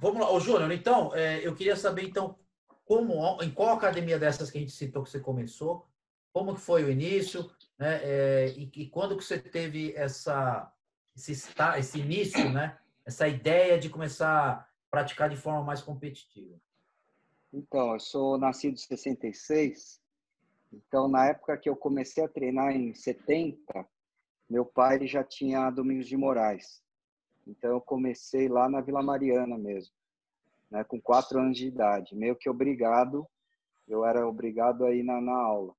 vamos lá, o Júnior. Então, é, eu queria saber então como, em qual academia dessas que a gente citou que você começou, como que foi o início, né? É, e, e, quando que você teve essa esse, esse início, né? Essa ideia de começar a praticar de forma mais competitiva. Então, eu sou nascido em 66 então, na época que eu comecei a treinar em 70, meu pai já tinha Domingos de Moraes. Então, eu comecei lá na Vila Mariana mesmo, né, com quatro anos de idade, meio que obrigado, eu era obrigado a ir na, na aula.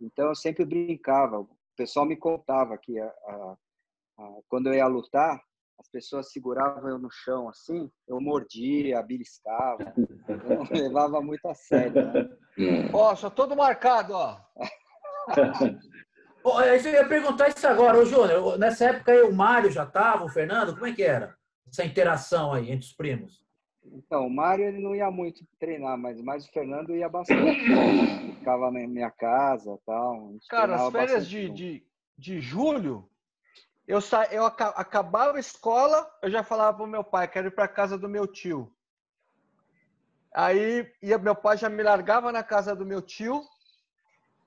Então, eu sempre brincava, o pessoal me contava que a, a, a, quando eu ia lutar, as pessoas seguravam eu no chão assim, eu mordia, beliscava, (laughs) eu não levava muito a sério. Né? Ó, só todo marcado, ó. (laughs) oh, eu ia perguntar isso agora, ô Júnior, nessa época aí o Mário já estava, o Fernando, como é que era essa interação aí entre os primos? Então, o Mário ele não ia muito treinar, mas mais o Fernando ia bastante. Ficava na minha casa tal. Cara, as férias de, de, de julho, eu, sa... eu acabava a escola, eu já falava pro meu pai, quero ir para casa do meu tio. Aí ia, meu pai já me largava na casa do meu tio.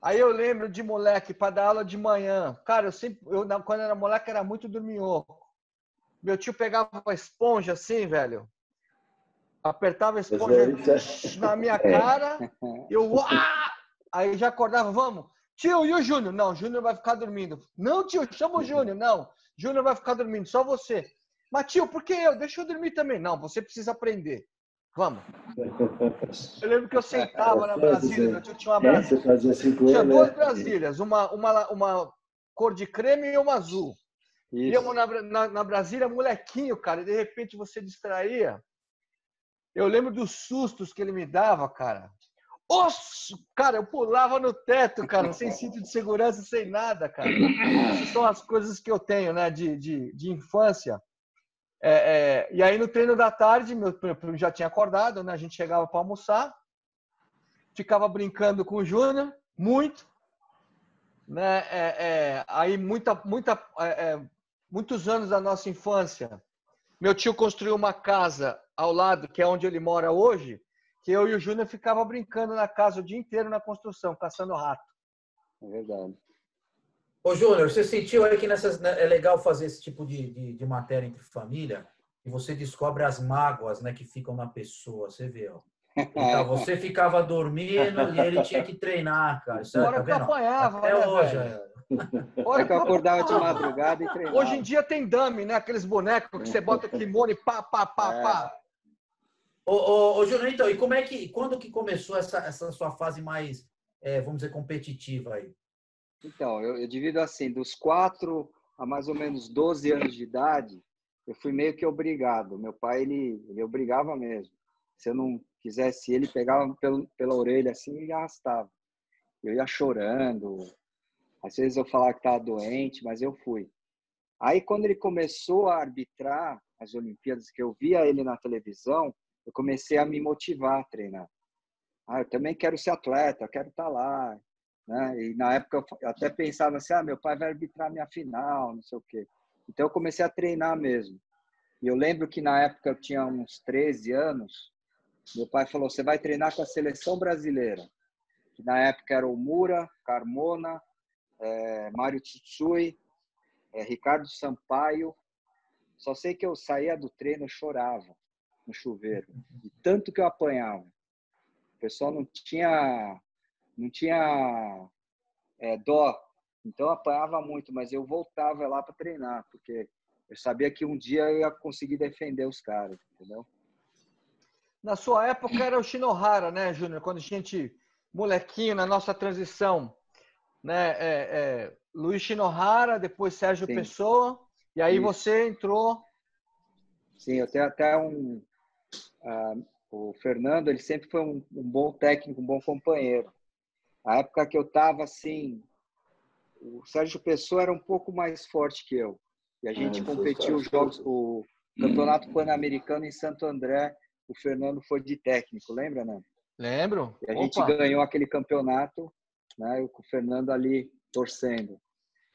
Aí eu lembro de moleque para dar aula de manhã. Cara, eu sempre, eu, quando era moleque, era muito dorminhoco. Meu tio pegava uma esponja assim, velho. Apertava a esponja na minha (laughs) cara. Eu, uá! Aí já acordava, vamos, Tio, e o Júnior? Não, o Júnior vai ficar dormindo. Não, tio, chama o Júnior. Não, Júnior vai ficar dormindo, só você. Mas, tio, por que eu? Deixa eu dormir também. Não, você precisa aprender. Vamos. (laughs) Eu lembro que eu sentava na Brasília, meu tio tinha uma Brasília. Tinha duas né? Brasílias, uma, uma, uma cor de creme e uma azul. Íamos na, na, na, Brasília, molequinho, cara, e de repente você distraía. Eu lembro dos sustos que ele me dava, cara. Osso! Cara, eu pulava no teto, cara, sem cinto de segurança, sem nada, cara. Essas são as coisas que eu tenho, né, de, de, de infância. É, é, e aí no treino da tarde, meu primo já tinha acordado, né? A gente chegava para almoçar, ficava brincando com o Júnior, muito, né? É, é aí muita, muita, é, é, muitos anos da nossa infância, meu tio construiu uma casa ao lado, que é onde ele mora hoje, que eu e o Júnior ficava brincando na casa o dia inteiro na construção, caçando rato. É verdade. Ô, Júnior, você sentiu aí que nessas, né, é legal fazer esse tipo de, de, de, matéria entre família e você descobre as mágoas né, que ficam na pessoa. Você vê, ó. Então, (laughs) você ficava dormindo e ele tinha que treinar, cara. Isso, Hora tá que eu apanhava, Até né, hoje. Hora que eu acordava de madrugada e treinava. Hoje em dia tem dummy, né? Aqueles bonecos que você bota o kimono e pá, pá, pá, é. pá. Ô, ô, ô, Júnior, então, e como é que, quando que começou essa, essa sua fase mais, é, vamos dizer, competitiva aí? Então, eu, eu divido assim, dos quatro a mais ou menos 12 anos de idade, eu fui meio que obrigado. Meu pai, ele, ele obrigava mesmo. Se eu não quisesse, ele pegava pelo, pela orelha assim e arrastava. Eu ia chorando. Às vezes eu falava que estava doente, mas eu fui. Aí, quando ele começou a arbitrar as Olimpíadas, que eu via ele na televisão, eu comecei a me motivar a treinar. Ah, eu também quero ser atleta, quero estar tá lá. Né? E na época eu até pensava assim, ah, meu pai vai arbitrar minha final, não sei o quê. Então eu comecei a treinar mesmo. E eu lembro que na época eu tinha uns 13 anos, meu pai falou, você vai treinar com a seleção brasileira. Que na época era o Mura, Carmona, é, Mário Tsutsui, é, Ricardo Sampaio. Só sei que eu saía do treino e chorava no chuveiro. E tanto que eu apanhava. O pessoal não tinha não tinha é, dó. Então eu apanhava muito, mas eu voltava lá para treinar, porque eu sabia que um dia eu ia conseguir defender os caras, entendeu? Na sua época era o Shinohara, né, Júnior? Quando a gente, molequinho, na nossa transição, né? É, é, Luiz Shinohara, depois Sérgio Sim. Pessoa, e aí Isso. você entrou. Sim, eu tenho até um. Uh, o Fernando, ele sempre foi um, um bom técnico, um bom companheiro. A época que eu estava assim, o Sérgio Pessoa era um pouco mais forte que eu. E a ah, gente competiu os jogos, o Campeonato Pan-Americano em Santo André. O Fernando foi de técnico, lembra, né? Lembro. E a Opa. gente ganhou aquele campeonato, né? Com o Fernando ali torcendo.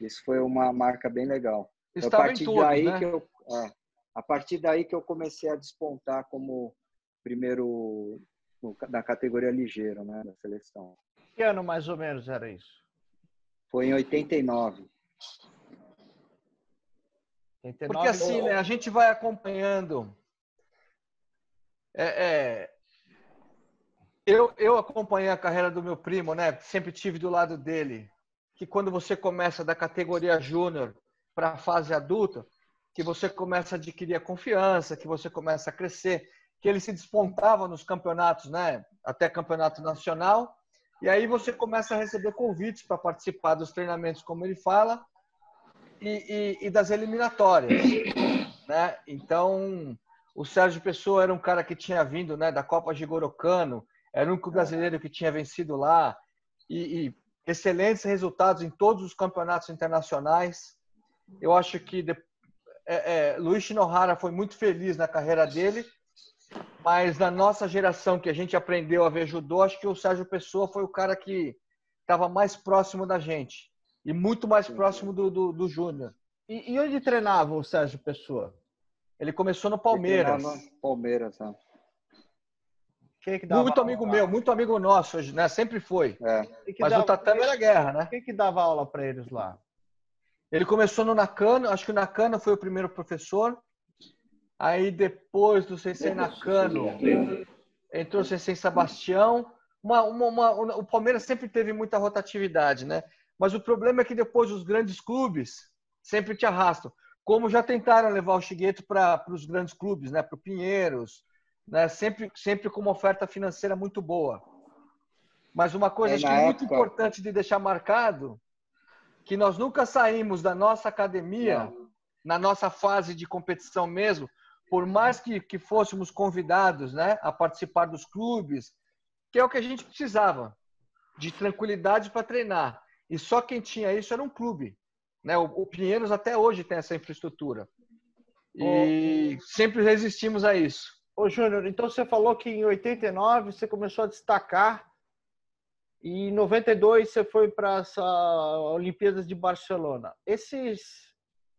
Isso foi uma marca bem legal. Estava a partir tudo, daí né? que eu, é, a partir daí que eu comecei a despontar como primeiro na categoria ligeiro, né, da seleção. Que ano mais ou menos era isso? Foi em 89. 89 Porque assim, né, a gente vai acompanhando. É, é, eu, eu acompanhei a carreira do meu primo, né? Sempre tive do lado dele. Que quando você começa da categoria júnior para a fase adulta, que você começa a adquirir a confiança, que você começa a crescer, que ele se despontava nos campeonatos, né? Até campeonato nacional e aí você começa a receber convites para participar dos treinamentos, como ele fala, e, e, e, das eliminatórias. Né? Então, o Sérgio Pessoa era um cara que tinha vindo né, da Copa Gigorocano, era o único brasileiro que tinha vencido lá, e, e excelentes resultados em todos os campeonatos internacionais. Eu acho que de, é, é, Luiz Shinohara foi muito feliz na carreira dele mas na nossa geração que a gente aprendeu a ver judô, acho que o Sérgio Pessoa foi o cara que estava mais próximo da gente e muito mais próximo do, do, do Júnior. E, e, onde treinava o Sérgio Pessoa? Ele começou no Palmeiras. Palmeiras, né? Que que muito amigo meu, muito amigo nosso, né? Sempre foi. É. Mas dava, o tatame era guerra, né? Quem que dava aula para eles lá? Ele começou no Nakano, acho que o Nakano foi o primeiro professor. Aí depois do Sensei Nakano, entrou o Sensei Sebastião. Uma, uma, uma, o Palmeiras sempre teve muita rotatividade, né? Mas o problema é que depois os grandes clubes sempre te arrastam. Como já tentaram levar o Chigueto para os grandes clubes, né? para o Pinheiros, né? sempre, sempre com uma oferta financeira muito boa. Mas uma coisa é, acho que época... muito importante de deixar marcado, que nós nunca saímos da nossa academia, Não. na nossa fase de competição mesmo, por mais que, que fôssemos convidados né, a participar dos clubes, que é o que a gente precisava, de tranquilidade para treinar. E só quem tinha isso era um clube. Né? O, o Pinheiros até hoje tem essa infraestrutura. E sempre resistimos a isso. Ô, Júnior, então você falou que em 89 você começou a destacar e em 92 você foi para as Olimpíadas de Barcelona. Esses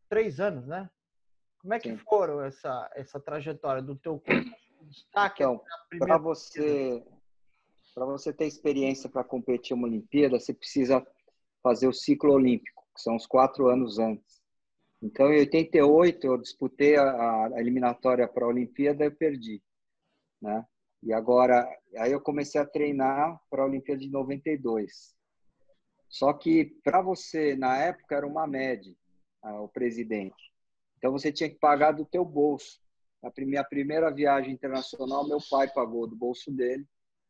três anos, né? Como é que Sim. foram essa, essa trajetória do teu destaque? Então, para você, para você ter experiência para competir uma Olimpíada, você precisa fazer o ciclo olímpico, que são os quatro anos antes. Então, em 88, eu disputei a, a eliminatória para a Olimpíada e perdi. Né? E agora, aí eu comecei a treinar para a Olimpíada de 92. Só que para você, na época, era uma média, o presidente. Então você tinha que pagar do teu bolso. A minha primeira viagem internacional, meu pai pagou do bolso dele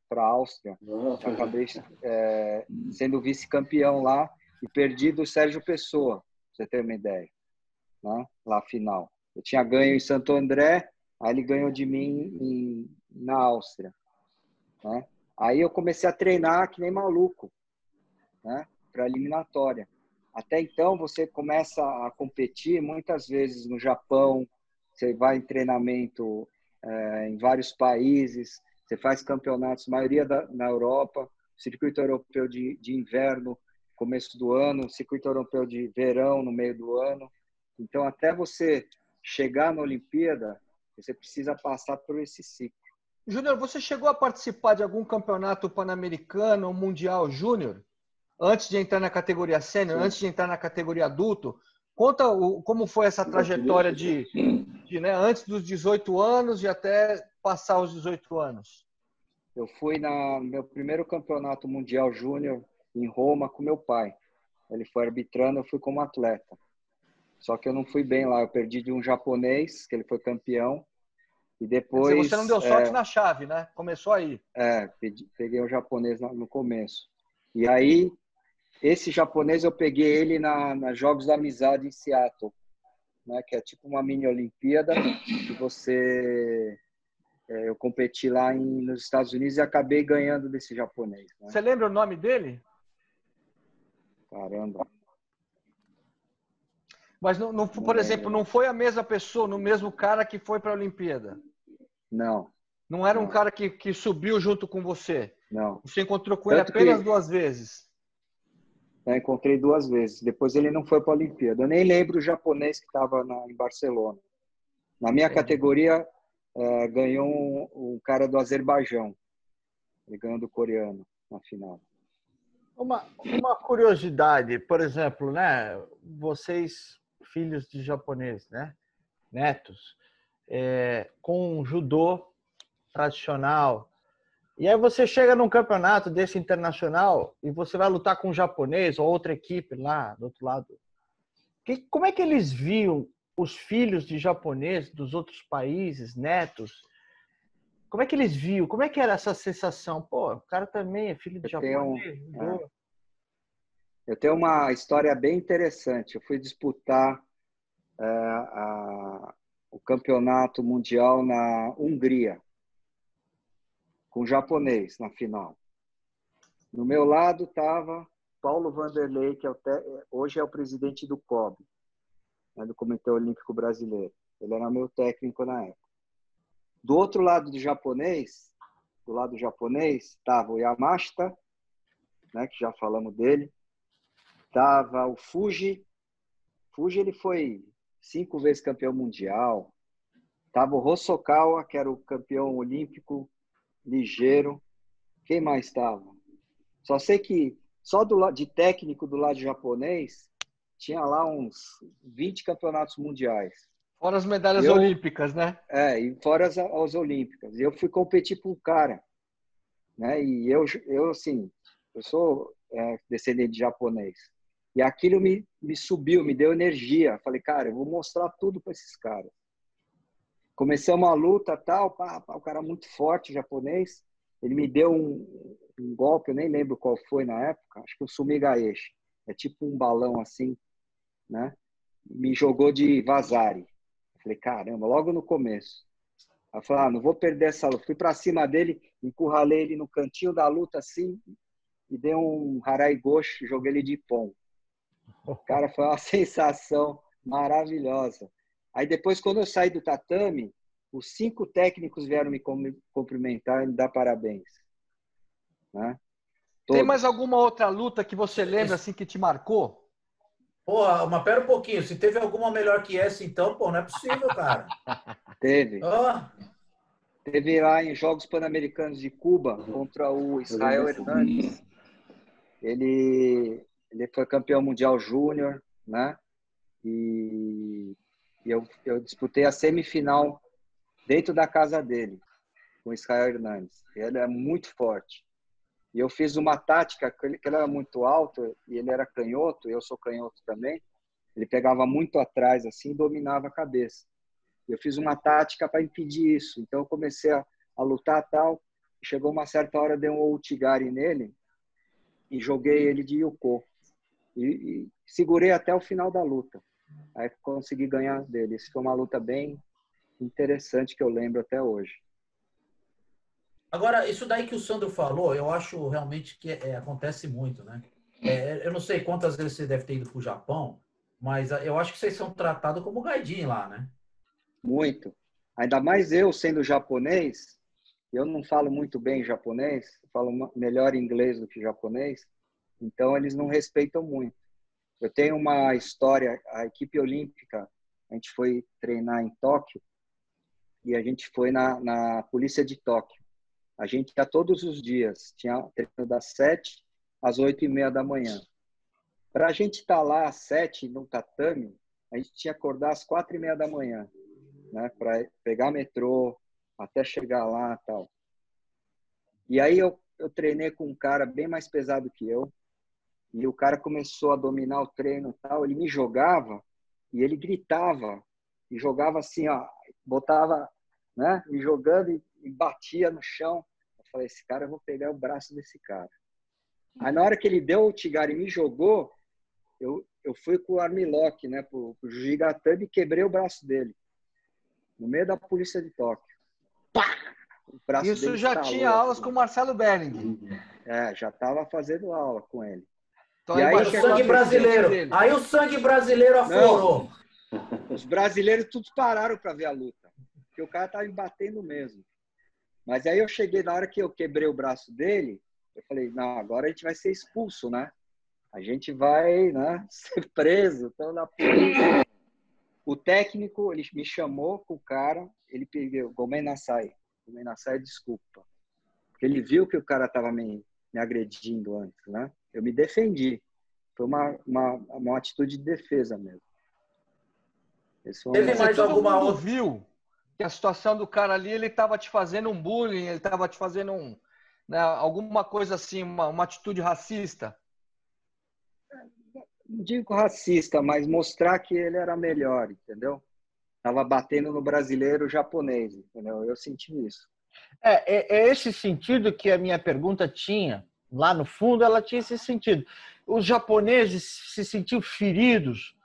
para a Áustria. Eu acabei é, sendo vice-campeão lá e perdi do Sérgio Pessoa, pra você ter uma ideia, né? lá final. Eu tinha ganho em Santo André, aí ele ganhou de mim em, na Áustria. Né? Aí eu comecei a treinar que nem maluco, né? Para eliminatória. Até então você começa a competir muitas vezes no Japão, você vai em treinamento é, em vários países, você faz campeonatos, maioria da, na Europa, circuito europeu de, de inverno, começo do ano, circuito europeu de verão no meio do ano. Então, até você chegar na Olimpíada, você precisa passar por esse ciclo. Júnior, você chegou a participar de algum campeonato pan-americano ou mundial júnior? Antes de entrar na categoria sênior, antes de entrar na categoria adulto? Conta o, como foi essa trajetória de, de né, antes dos 18 anos e até passar os 18 anos. Eu fui na meu primeiro campeonato mundial júnior em Roma com meu pai. Ele foi arbitrando, eu fui como atleta. Só que eu não fui bem lá, eu perdi de um japonês, que ele foi campeão, e depois. Dizer, você não deu sorte é, na chave, né? Começou aí. É, peguei o japonês no começo. E aí, esse japonês eu peguei ele na, na Jogos da Amizade em Seattle, né? Que é tipo uma mini Olimpíada que você. É, eu competi lá em, nos Estados Unidos e acabei ganhando desse japonês. Né? Você lembra o nome dele? Caramba. Mas, não, não, por exemplo, não foi a mesma pessoa, no mesmo cara que foi para a Olimpíada? Não. Não era não. um cara que, que subiu junto com você? Não. Você encontrou com Tanto ele apenas que... duas vezes? Eu encontrei duas vezes. Depois ele não foi para a Olimpíada. Eu nem lembro o japonês que estava em Barcelona. Na minha categoria, é, ganhou um, um, cara do Azerbaijão. Ele ganhou do coreano na final. Uma, uma curiosidade, por exemplo, né? Vocês, filhos de japonês, né? Netos, é, com judô tradicional. E aí você chega num campeonato desse internacional e você vai lutar com um japonês ou outra equipe lá do outro lado. Que, como é que eles viam os filhos de japonês dos outros países, netos? Como é que eles viam? Como é que era essa sensação? Pô, o cara também é filho de eu japonês. Tenho, é. Eu tenho uma história bem interessante. Eu fui disputar é, a, o campeonato mundial na Hungria, com o japonês na final. No meu lado estava Paulo Vanderlei, que é te... hoje é o presidente do COB, né, do Comitê Olímpico Brasileiro. Ele era meu técnico na época. Do outro lado do japonês, do lado japonês, estava o Yamashita, né, que já falamos dele. Estava o Fuji. Fuji ele foi cinco vezes campeão mundial. Tava o Hosokawa, que era o campeão olímpico ligeiro. Quem mais estava? Só sei que só do lado de técnico do lado japonês tinha lá uns 20 campeonatos mundiais. Fora as medalhas eu, olímpicas, né? É, e fora as, as olímpicas. E eu fui competir com o cara, né? E eu, eu assim, eu sou é, descendente de japonês. E aquilo me, me subiu, me deu energia. Falei, cara, eu vou mostrar tudo para esses caras. Começamos a luta, tal, pá, pá, o cara muito forte, japonês. Ele me deu um, um, golpe, eu nem lembro qual foi na época, acho que o Sumigaeshi. É tipo um balão assim, né? Me jogou de vazare. Falei, caramba, logo no começo. Aí falei, ah, não vou perder essa luta. Fui para cima dele, encurralei ele no cantinho da luta assim e dei um harai goshi, joguei ele de pão. Cara, foi uma (laughs) sensação maravilhosa. Aí depois, quando eu saí do tatame, os cinco técnicos vieram me cumprimentar e me dar parabéns. Né? Tem mais alguma outra luta que você lembra assim que te marcou? Porra, mas pera um pouquinho. Se teve alguma melhor que essa, então, pô, não é possível, cara. (laughs) teve. Oh. Teve lá em Jogos Pan-Americanos de Cuba contra o Israel Hernandes. Ele, ele foi campeão mundial júnior, né? E eu, eu disputei a semifinal dentro da casa dele, com o Israel Hernandes. Ele é muito forte. E eu fiz uma tática, que ele, que ele era muito alto e ele era canhoto, eu sou canhoto também. Ele pegava muito atrás assim e dominava a cabeça. Eu fiz uma tática para impedir isso. Então eu comecei a, a lutar tal. Chegou uma certa hora, dei um outigari nele e joguei ele de Yuko. E, e, segurei até o final da luta. Aí consegui ganhar dele. Isso foi uma luta bem interessante que eu lembro até hoje. Agora, isso daí que o Sandro falou, eu acho realmente que é, acontece muito, né? É, eu não sei quantas vezes você deve ter ido para o Japão, mas eu acho que vocês são tratados como gaidin lá, né? Muito. Ainda mais eu sendo japonês, eu não falo muito bem japonês, falo melhor inglês do que japonês, então eles não respeitam muito. Eu tenho uma história, a equipe olímpica, a gente foi treinar em Tóquio e a gente foi na, na polícia de Tóquio. A gente ia todos os dias, tinha treino das sete às oito e meia da manhã. Para a gente estar tá lá às sete no tatame, a gente tinha que acordar às quatro e meia da manhã, né? Para pegar metrô até chegar lá tal. E aí eu, eu treinei com um cara bem mais pesado que eu, e o cara começou a dominar o treino tal. Ele me jogava e ele gritava e jogava assim, ó, botava, né, me jogando e, e batia no chão. Falei, esse cara, eu vou pegar o braço desse cara. Aí na hora que ele deu o Tigari e me jogou, eu, eu fui com o armlock, né, pro, pro Jigatami e quebrei o braço dele. No meio da polícia de Tóquio. Pá! Isso já tinha aulas assim. com o Marcelo Belling. É, já estava fazendo aula com ele. Então, e aí, o sangue brasileiro. Aí o sangue brasileiro aflorou. Os brasileiros todos pararam para ver a luta. Porque o cara estava me batendo mesmo. Mas aí eu cheguei, na hora que eu quebrei o braço dele, eu falei, não, agora a gente vai ser expulso, né? A gente vai né, (laughs) ser preso. Então, na polícia. O técnico, ele me chamou com o cara, ele pediu, Gomen Nasai. Gomen Nasai, desculpa. Porque ele viu que o cara estava me, me agredindo antes, né? Eu me defendi. Foi uma, uma, uma atitude de defesa mesmo. Teve mais alguma outra? viu que a situação do cara ali, ele estava te fazendo um bullying, ele estava te fazendo um, né, alguma coisa assim, uma, uma atitude racista? Não digo racista, mas mostrar que ele era melhor, entendeu? Tava batendo no brasileiro japonês, entendeu? Eu senti isso. É, é, é esse sentido que a minha pergunta tinha. Lá no fundo, ela tinha esse sentido. Os japoneses se sentiam feridos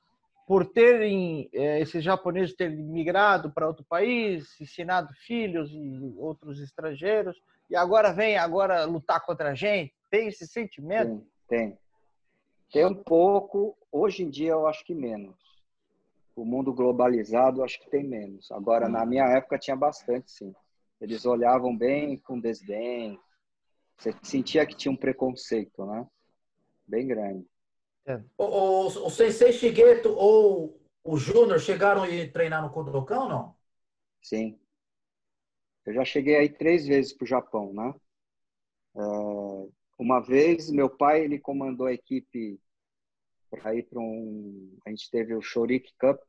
por terem é, esses japoneses terem migrado para outro país, ensinado filhos e outros estrangeiros, e agora vem agora lutar contra a gente? Tem esse sentimento? Tem, tem. Tem um pouco, hoje em dia eu acho que menos. O mundo globalizado eu acho que tem menos. Agora, hum. na minha época tinha bastante, sim. Eles olhavam bem com desdém. Você sentia que tinha um preconceito, né? Bem grande. É. O, o, o Sensei Shigeto ou o Júnior chegaram a treinar no Kodokan não? Sim. Eu já cheguei aí três vezes para o Japão, né? É, uma vez, meu pai ele comandou a equipe para ir para um. A gente teve o Shorik Cup,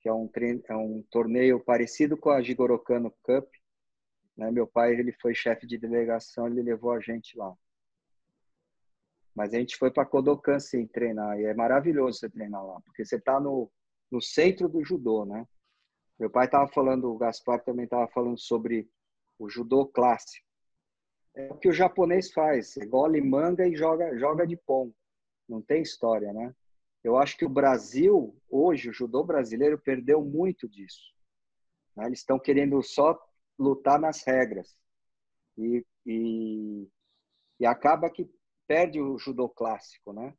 que é um, é um torneio parecido com a Jigoro Kano Cup. Né? Meu pai ele foi chefe de delegação, ele levou a gente lá. Mas a gente foi para Kodokan sim treinar e é maravilhoso você treinar lá, porque você está no, no centro do judô, né? Meu pai estava falando, o Gaspar também estava falando sobre o judô clássico. É o que o japonês faz, engole manga e joga, joga de pão. Não tem história, né? Eu acho que o Brasil, hoje, o judô brasileiro perdeu muito disso. Né? Eles estão querendo só lutar nas regras. E, e, e acaba que perde o judô clássico, né?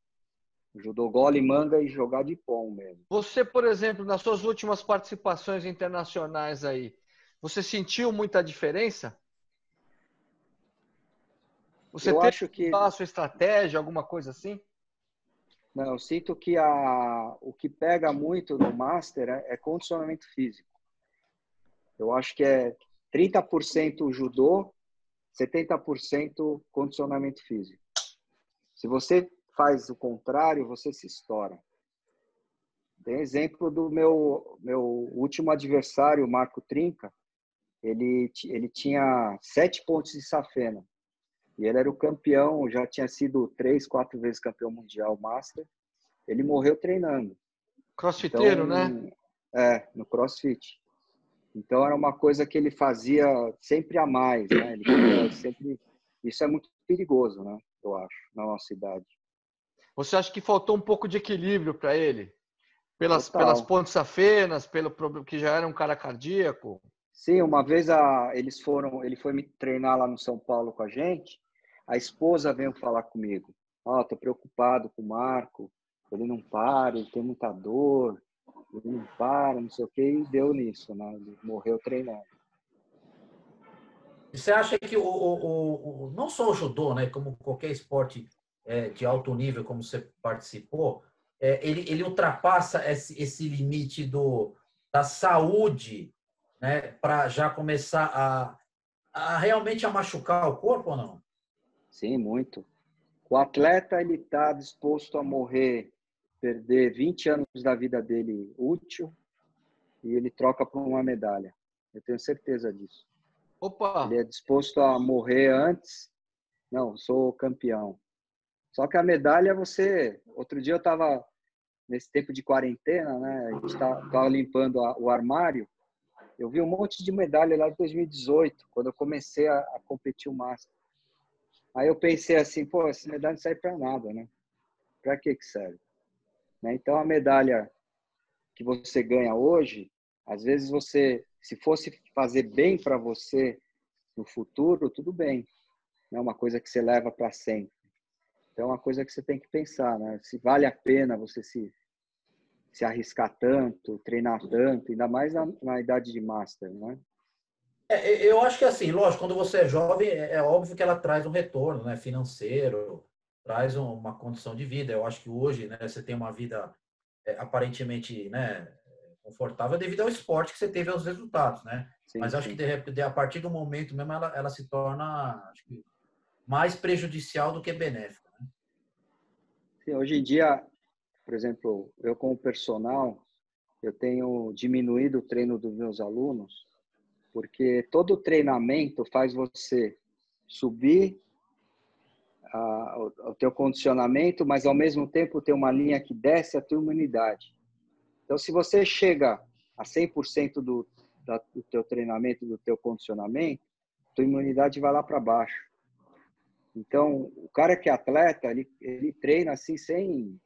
Judô gole, manga e jogar de pão mesmo. Você, por exemplo, nas suas últimas participações internacionais aí, você sentiu muita diferença? Você eu teve acho que a sua estratégia, alguma coisa assim? Não, eu sinto que a, o que pega muito no Master é, é condicionamento físico. Eu acho que é 30% judô, 70% condicionamento físico. Se você faz o contrário, você se estoura. Tem exemplo do meu meu último adversário, Marco Trinca. Ele ele tinha sete pontos de safena e ele era o campeão, já tinha sido três, quatro vezes campeão mundial master. Ele morreu treinando. Crossfiteiro, então, né? É, no CrossFit. Então era uma coisa que ele fazia sempre a mais, né? Ele sempre isso é muito perigoso, né? Eu acho, na nossa cidade. Você acha que faltou um pouco de equilíbrio para ele? Pelas, pelas pontes safenas, pelo problema que já era um cara cardíaco? Sim, uma vez a, eles foram, ele foi me treinar lá no São Paulo com a gente. A esposa veio falar comigo. Ó, oh, tô preocupado com o Marco. Ele não para, ele tem muita dor. Ele não para, não sei o que, e deu nisso, né? Ele morreu treinando. Você acha que o, o, o, não só o judô, né, como qualquer esporte é, de alto nível, como você participou, é, ele, ele ultrapassa esse, esse limite do, da saúde, né, para já começar a, a realmente a machucar o corpo ou não? Sim, muito. O atleta ele está disposto a morrer, perder 20 anos da vida dele útil e ele troca por uma medalha. Eu tenho certeza disso. Opa! Ele é disposto a morrer antes. Não, sou campeão. Só que a medalha você. Outro dia eu estava nesse tempo de quarentena, né? A gente estava limpando a, o armário. Eu vi um monte de medalha lá de 2018, quando eu comecei a, a competir o Master. Aí eu pensei assim, pô, essa medalha não serve para nada, né? Para que que serve? Né? Então a medalha que você ganha hoje, às vezes você, se fosse fazer bem para você no futuro, tudo bem. É uma coisa que você leva para sempre. Então, é uma coisa que você tem que pensar, né? Se vale a pena você se, se arriscar tanto, treinar tanto, ainda mais na, na idade de master, né? É, eu acho que assim, lógico, quando você é jovem, é, é óbvio que ela traz um retorno, né? Financeiro, traz uma condição de vida. Eu acho que hoje, né? Você tem uma vida é, aparentemente, né? Confortável devido ao esporte que você teve aos resultados, né? Sim, Mas acho sim. que de, a partir do momento mesmo ela, ela se torna mais prejudicial do que benéfica. Sim, hoje em dia, por exemplo, eu como personal, eu tenho diminuído o treino dos meus alunos, porque todo treinamento faz você subir a, o, o teu condicionamento, mas ao mesmo tempo ter uma linha que desce a tua imunidade. Então, se você chega a 100% do, da, do teu treinamento, do teu condicionamento, tua imunidade vai lá para baixo. Então, o cara que é atleta, ele, ele treina assim sem,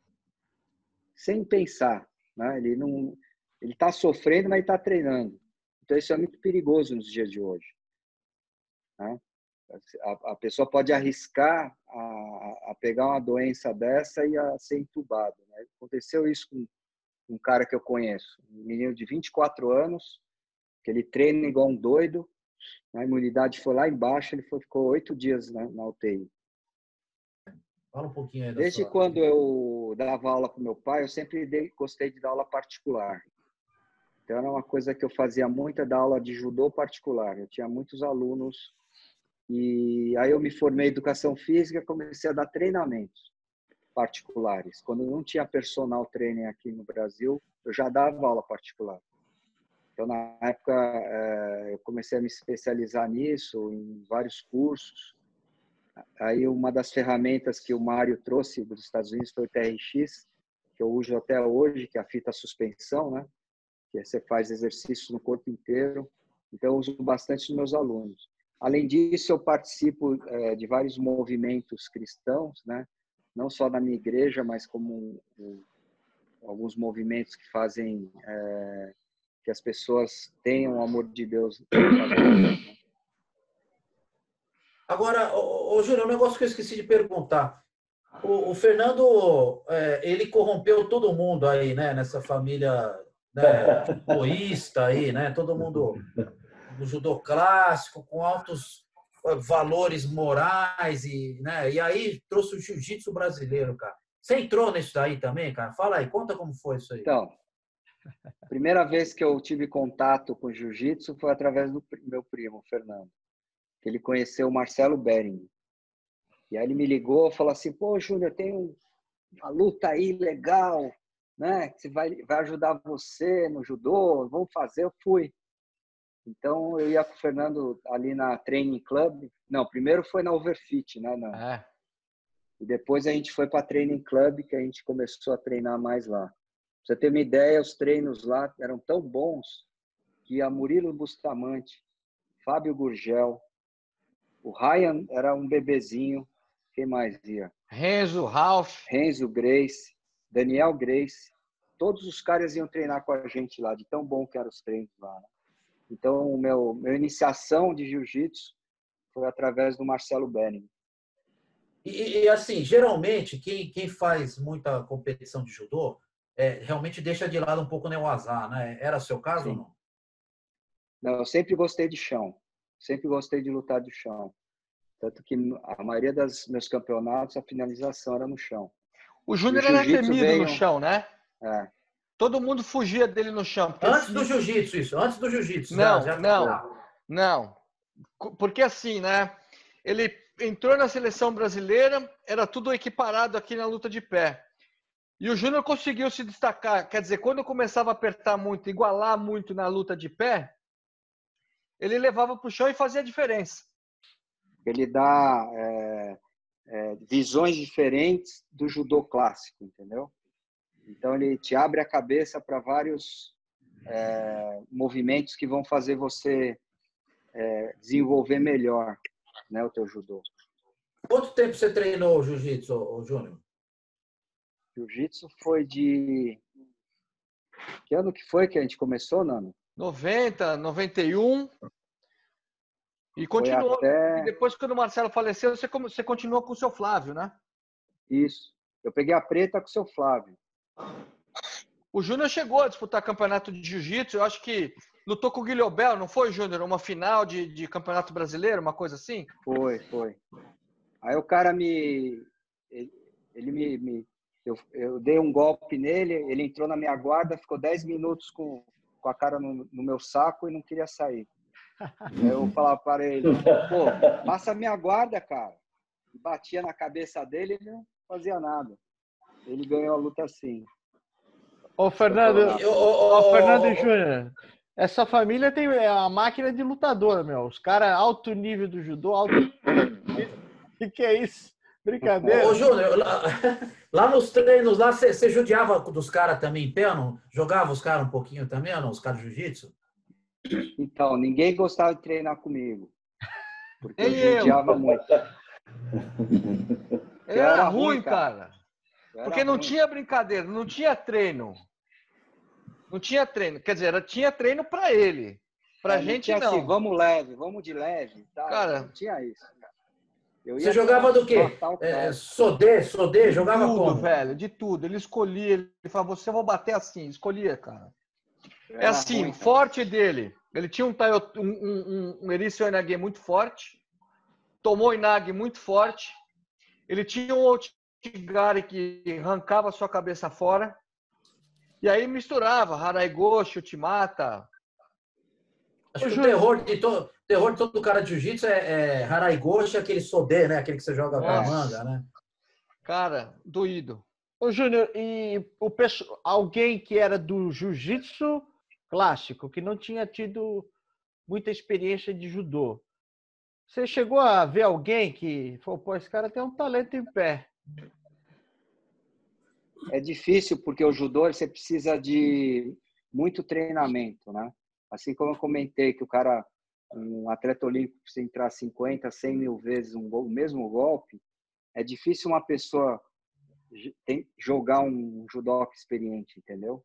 sem pensar. Né? Ele não ele está sofrendo, mas está treinando. Então, isso é muito perigoso nos dias de hoje. Né? A, a, pessoa pode arriscar a, a, pegar uma doença dessa e a ser entubado. Né? Aconteceu isso com um cara que eu conheço, um menino de 24 anos, que ele treina igual um doido, a imunidade foi lá embaixo, ele foi, ficou oito dias na, na UTI. Fala um pouquinho aí Desde sua... quando eu dava aula com meu pai, eu sempre dei, gostei de dar aula particular. Então, era uma coisa que eu fazia muito, é dar aula de judô particular. Eu tinha muitos alunos e aí eu me formei em educação física, comecei a dar treinamentos particulares. Quando não tinha personal training aqui no Brasil, eu já dava aula particular. Então, na época, é, eu comecei a me especializar nisso, em vários cursos. Aí uma das ferramentas que o Mário trouxe dos Estados Unidos foi o TRX, que eu uso até hoje, que é a fita suspensão, né? Que você faz exercícios no corpo inteiro. Então, eu uso bastante nos meus alunos. Além disso, eu participo é, de vários movimentos cristãos, né? Não só na minha igreja, mas como um, alguns movimentos que fazem é, que as pessoas tenham o amor de Deus. Agora, ô, ô, Júnior, um negócio que eu esqueci de perguntar. O, o Fernando, é, ele corrompeu todo mundo aí, né? Nessa família né, (laughs) aí, né? Todo mundo do judô clássico, com altos eh, valores morais e, né? E aí trouxe o jiu-jitsu brasileiro, cara. Você entrou nisso daí também, cara? Fala aí, conta como foi isso aí. Então, primeira vez que eu tive contato com jiu-jitsu foi através do meu primo, Fernando. Que ele conheceu o Marcelo Bering. E aí ele me ligou falou assim: pô, Júnior, tem uma luta aí legal, né? Que vai, vai ajudar você no judô, vamos fazer. Eu fui. Então eu ia com o Fernando ali na Training Club. Não, primeiro foi na Overfit, né? Na... É. E depois a gente foi para Training Club, que a gente começou a treinar mais lá. Pra você ter uma ideia, os treinos lá eram tão bons que a Murilo Bustamante, Fábio Gurgel, o Ryan era um bebezinho, quem mais ia? Renzo, Ralph. Renzo, Grace, Daniel Grace. Todos os caras iam treinar com a gente lá, de tão bom que eram os treinos lá. Né? Então, o meu, minha iniciação de jiu-jitsu foi através do Marcelo Benning. E, e, assim, geralmente, quem, quem faz muita competição de judô é, realmente deixa de lado um pouco né, o azar, né? Era seu caso Sim. ou não? Não, eu sempre gostei de chão. Sempre gostei de lutar de chão. Tanto que a maioria dos meus campeonatos, a finalização era no chão. O Júnior era temido veio... no chão, né? É. Todo mundo fugia dele no chão. Antes assim... do jiu-jitsu, isso. Antes do jiu-jitsu. Não, já, já... não. Não. Porque assim, né? Ele entrou na seleção brasileira, era tudo equiparado aqui na luta de pé. E o Júnior conseguiu se destacar. Quer dizer, quando começava a apertar muito, igualar muito na luta de pé, ele levava para o chão e fazia a diferença. Ele dá é, é, visões diferentes do judô clássico, entendeu? Então ele te abre a cabeça para vários é, movimentos que vão fazer você é, desenvolver melhor né, o teu judô. Quanto tempo você treinou jiu-jitsu, Júnior? Jiu-jitsu foi de. Que ano que foi que a gente começou, Nano? 90, 91. E continuou. Até... E depois, quando o Marcelo faleceu, você, você continuou com o seu Flávio, né? Isso. Eu peguei a preta com o seu Flávio. O Júnior chegou a disputar campeonato de jiu-jitsu. Eu acho que lutou com o Guilherme, não foi, Júnior? Uma final de, de campeonato brasileiro, uma coisa assim? Foi, foi. Aí o cara me. Ele, ele me. me eu, eu, dei um golpe nele, ele entrou na minha guarda, ficou 10 minutos com, com a cara no, no meu saco e não queria sair. (laughs) Aí eu falava para ele: pô, passa a minha guarda, cara. E batia na cabeça dele e não fazia nada. Ele ganhou a luta assim. Ô, Fernando, ô, ô, Fernando e Júnior, essa família tem é a máquina de lutador, meu. Os caras alto nível do judô, alto. O que, é isso? Brincadeira. Ô, Júnior, lá, (laughs) lá, nos treinos, lá você judiava dos caras também em pé, não? Jogava os caras um pouquinho também, não? Os caras de jiu-jitsu? Então, ninguém gostava de treinar comigo. Porque eu judiava muito. (laughs) Era, era ruim, cara. cara. Porque não ruim. tinha brincadeira, não tinha treino. Não tinha treino. Quer dizer, tinha treino para ele. Pra é, gente não. Assim, vamos leve, vamos de leve. Tá? Cara, não tinha isso. Você jogava do quê? É, sodê, sodê, jogava tudo, como? velho, de tudo. Ele escolhia, ele falava, você vai bater assim, escolhia, cara. É assim, ruim, forte dele. Ele tinha um, um, um, um Erício Inagui muito forte, tomou Inag muito forte. Ele tinha um Tigari que arrancava a sua cabeça fora. E aí misturava Haraigoshi, Ultimata. Acho que o terror de, to, terror de todo cara de jiu-jitsu é, é Haraigoshi, aquele Sodê, né? Aquele que você joga com a manga, né? Cara, doído. Ô, Júnior, e o pessoal, alguém que era do jiu-jitsu clássico, que não tinha tido muita experiência de judô, Você chegou a ver alguém que falou, pô, esse cara tem um talento em pé. É difícil porque o judô você precisa de muito treinamento, né? Assim como eu comentei que o cara, um atleta olímpico, se entrar 50, 100 mil vezes um gol, o mesmo golpe, é difícil uma pessoa jogar um judoca experiente, entendeu?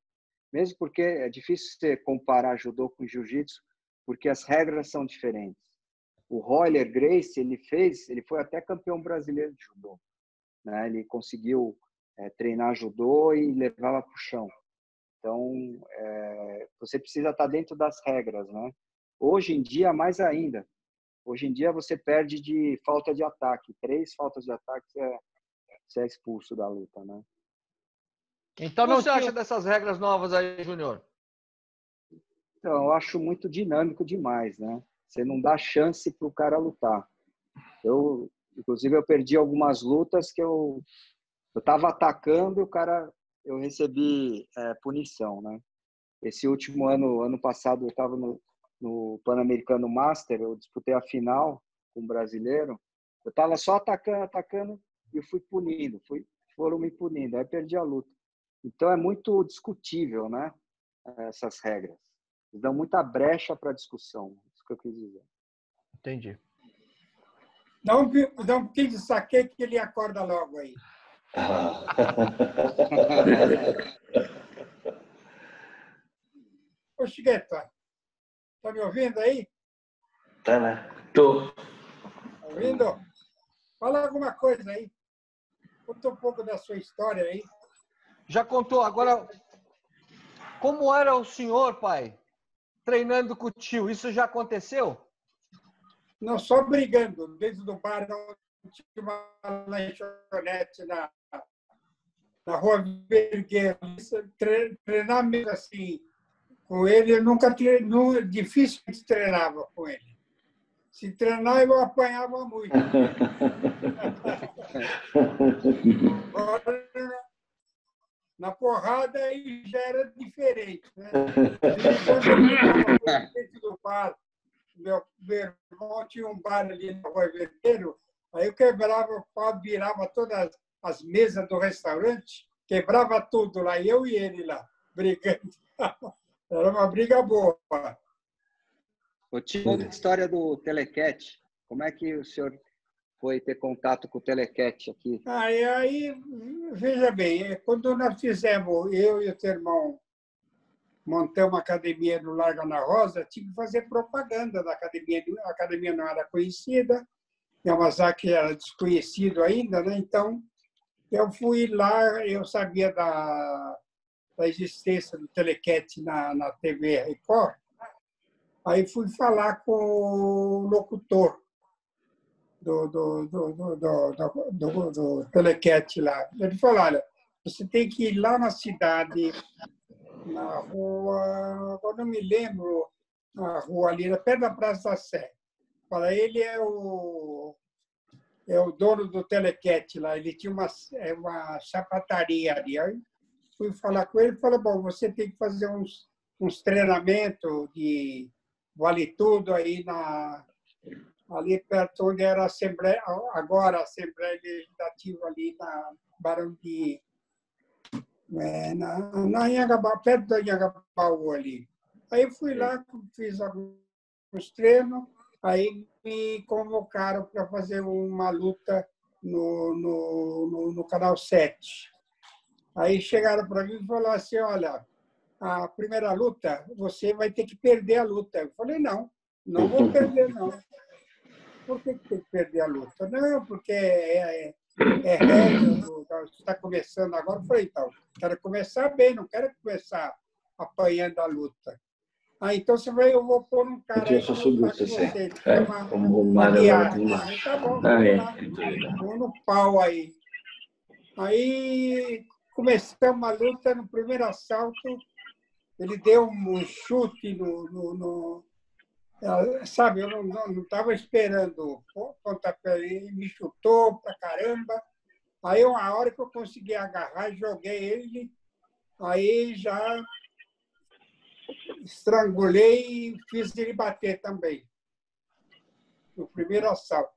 Mesmo porque é difícil você comparar judô com jiu-jitsu, porque as regras são diferentes. O Roller Grace, ele fez, ele foi até campeão brasileiro de judô. Né? Ele conseguiu é, treinar judô e levava para o chão. Então, é, você precisa estar dentro das regras, né? Hoje em dia, mais ainda. Hoje em dia, você perde de falta de ataque. Três faltas de ataque, você é, você é expulso da luta, né? Então, não você tinha... acha dessas regras novas aí, Júnior? Então, eu acho muito dinâmico demais, né? Você não dá chance para o cara lutar. Eu, inclusive, eu perdi algumas lutas que eu estava atacando e o cara eu recebi é, punição, né? Esse último ano, ano passado, eu estava no, no Pan-Americano Master, eu disputei a final com um brasileiro. Eu estava só atacando, atacando e fui punindo, fui, foram me punindo, aí perdi a luta. Então é muito discutível, né? Essas regras. Eles dão muita brecha para discussão, isso que eu quis dizer. Entendi. Dá um, dá um pouquinho de saque que ele acorda logo aí. (laughs) Ô, Chigueta, tá me ouvindo aí? Tá, né? Tô. Tá ouvindo? Fala alguma coisa aí. Conta um pouco da sua história aí. Já contou. Agora, como era o senhor, pai, treinando com o tio? Isso já aconteceu? Não, só brigando. Dentro do bar, tinha uma lanchonete na, na rua Vergueiro. Treinamento assim, com ele, eu nunca treinava, dificilmente treinava com ele. Se treinar, eu apanhava muito. Agora, (laughs) na porrada aí já era diferente. Né? (laughs) Quando eu do bar, meu, meu irmão tinha um bar ali na Rua Vergueiro, aí eu quebrava o pau, virava todas as mesas do restaurante, quebrava tudo lá, eu e ele lá, brigando. (laughs) Era uma briga boa. Eu tinha outra história do Telecat. Como é que o senhor foi ter contato com o Telecat aqui? Aí, aí, veja bem, quando nós fizemos, eu e o teu irmão, montamos uma academia no Largo Ana Rosa, tinha que fazer propaganda da academia. A academia não era conhecida, Yamazaki era desconhecido ainda, né? Então, eu fui lá, eu sabia da, da existência do Telecat na, na TV Record, Aí fui falar com o locutor do, do, do, do, do, do, do lá. Ele falou, olha, você tem que ir lá na cidade, na rua, agora não me lembro, na rua ali, perto da Praça da Sé. Fala, ele é o, é o dono do Telecat lá, ele tinha uma, é uma sapataria ali. Aí fui falar com ele e falou, bom, você tem que fazer uns, uns treinamentos de vale tudo aí na ali perto onde era a Assembleia, agora a Assembleia Legislativa ali na Barão de é, na, na Inhagaba, perto da Inhagabaú ali. Aí fui lá, fiz alguns treinos, aí me convocaram para fazer uma luta no, no, no, no Canal 7. Aí chegaram para mim e falaram assim, olha, a primeira luta, você vai ter que perder a luta. Eu falei, não, não vou (laughs) perder, não. Por que tem que perder a luta? Não, porque é, é, é você está começando agora. Eu falei, então, quero começar bem, não quero começar apanhando a luta. Ah, então você vai, eu vou pôr um cara. Eu só subiu você. É, como uma viagem. Tá bom, ah, é. vou no pau aí. Aí começamos a luta no primeiro assalto ele deu um chute no. no, no sabe, eu não estava esperando o pontapé, ele me chutou pra caramba. Aí, uma hora que eu consegui agarrar, joguei ele, aí já estrangulei e fiz ele bater também. no primeiro assalto.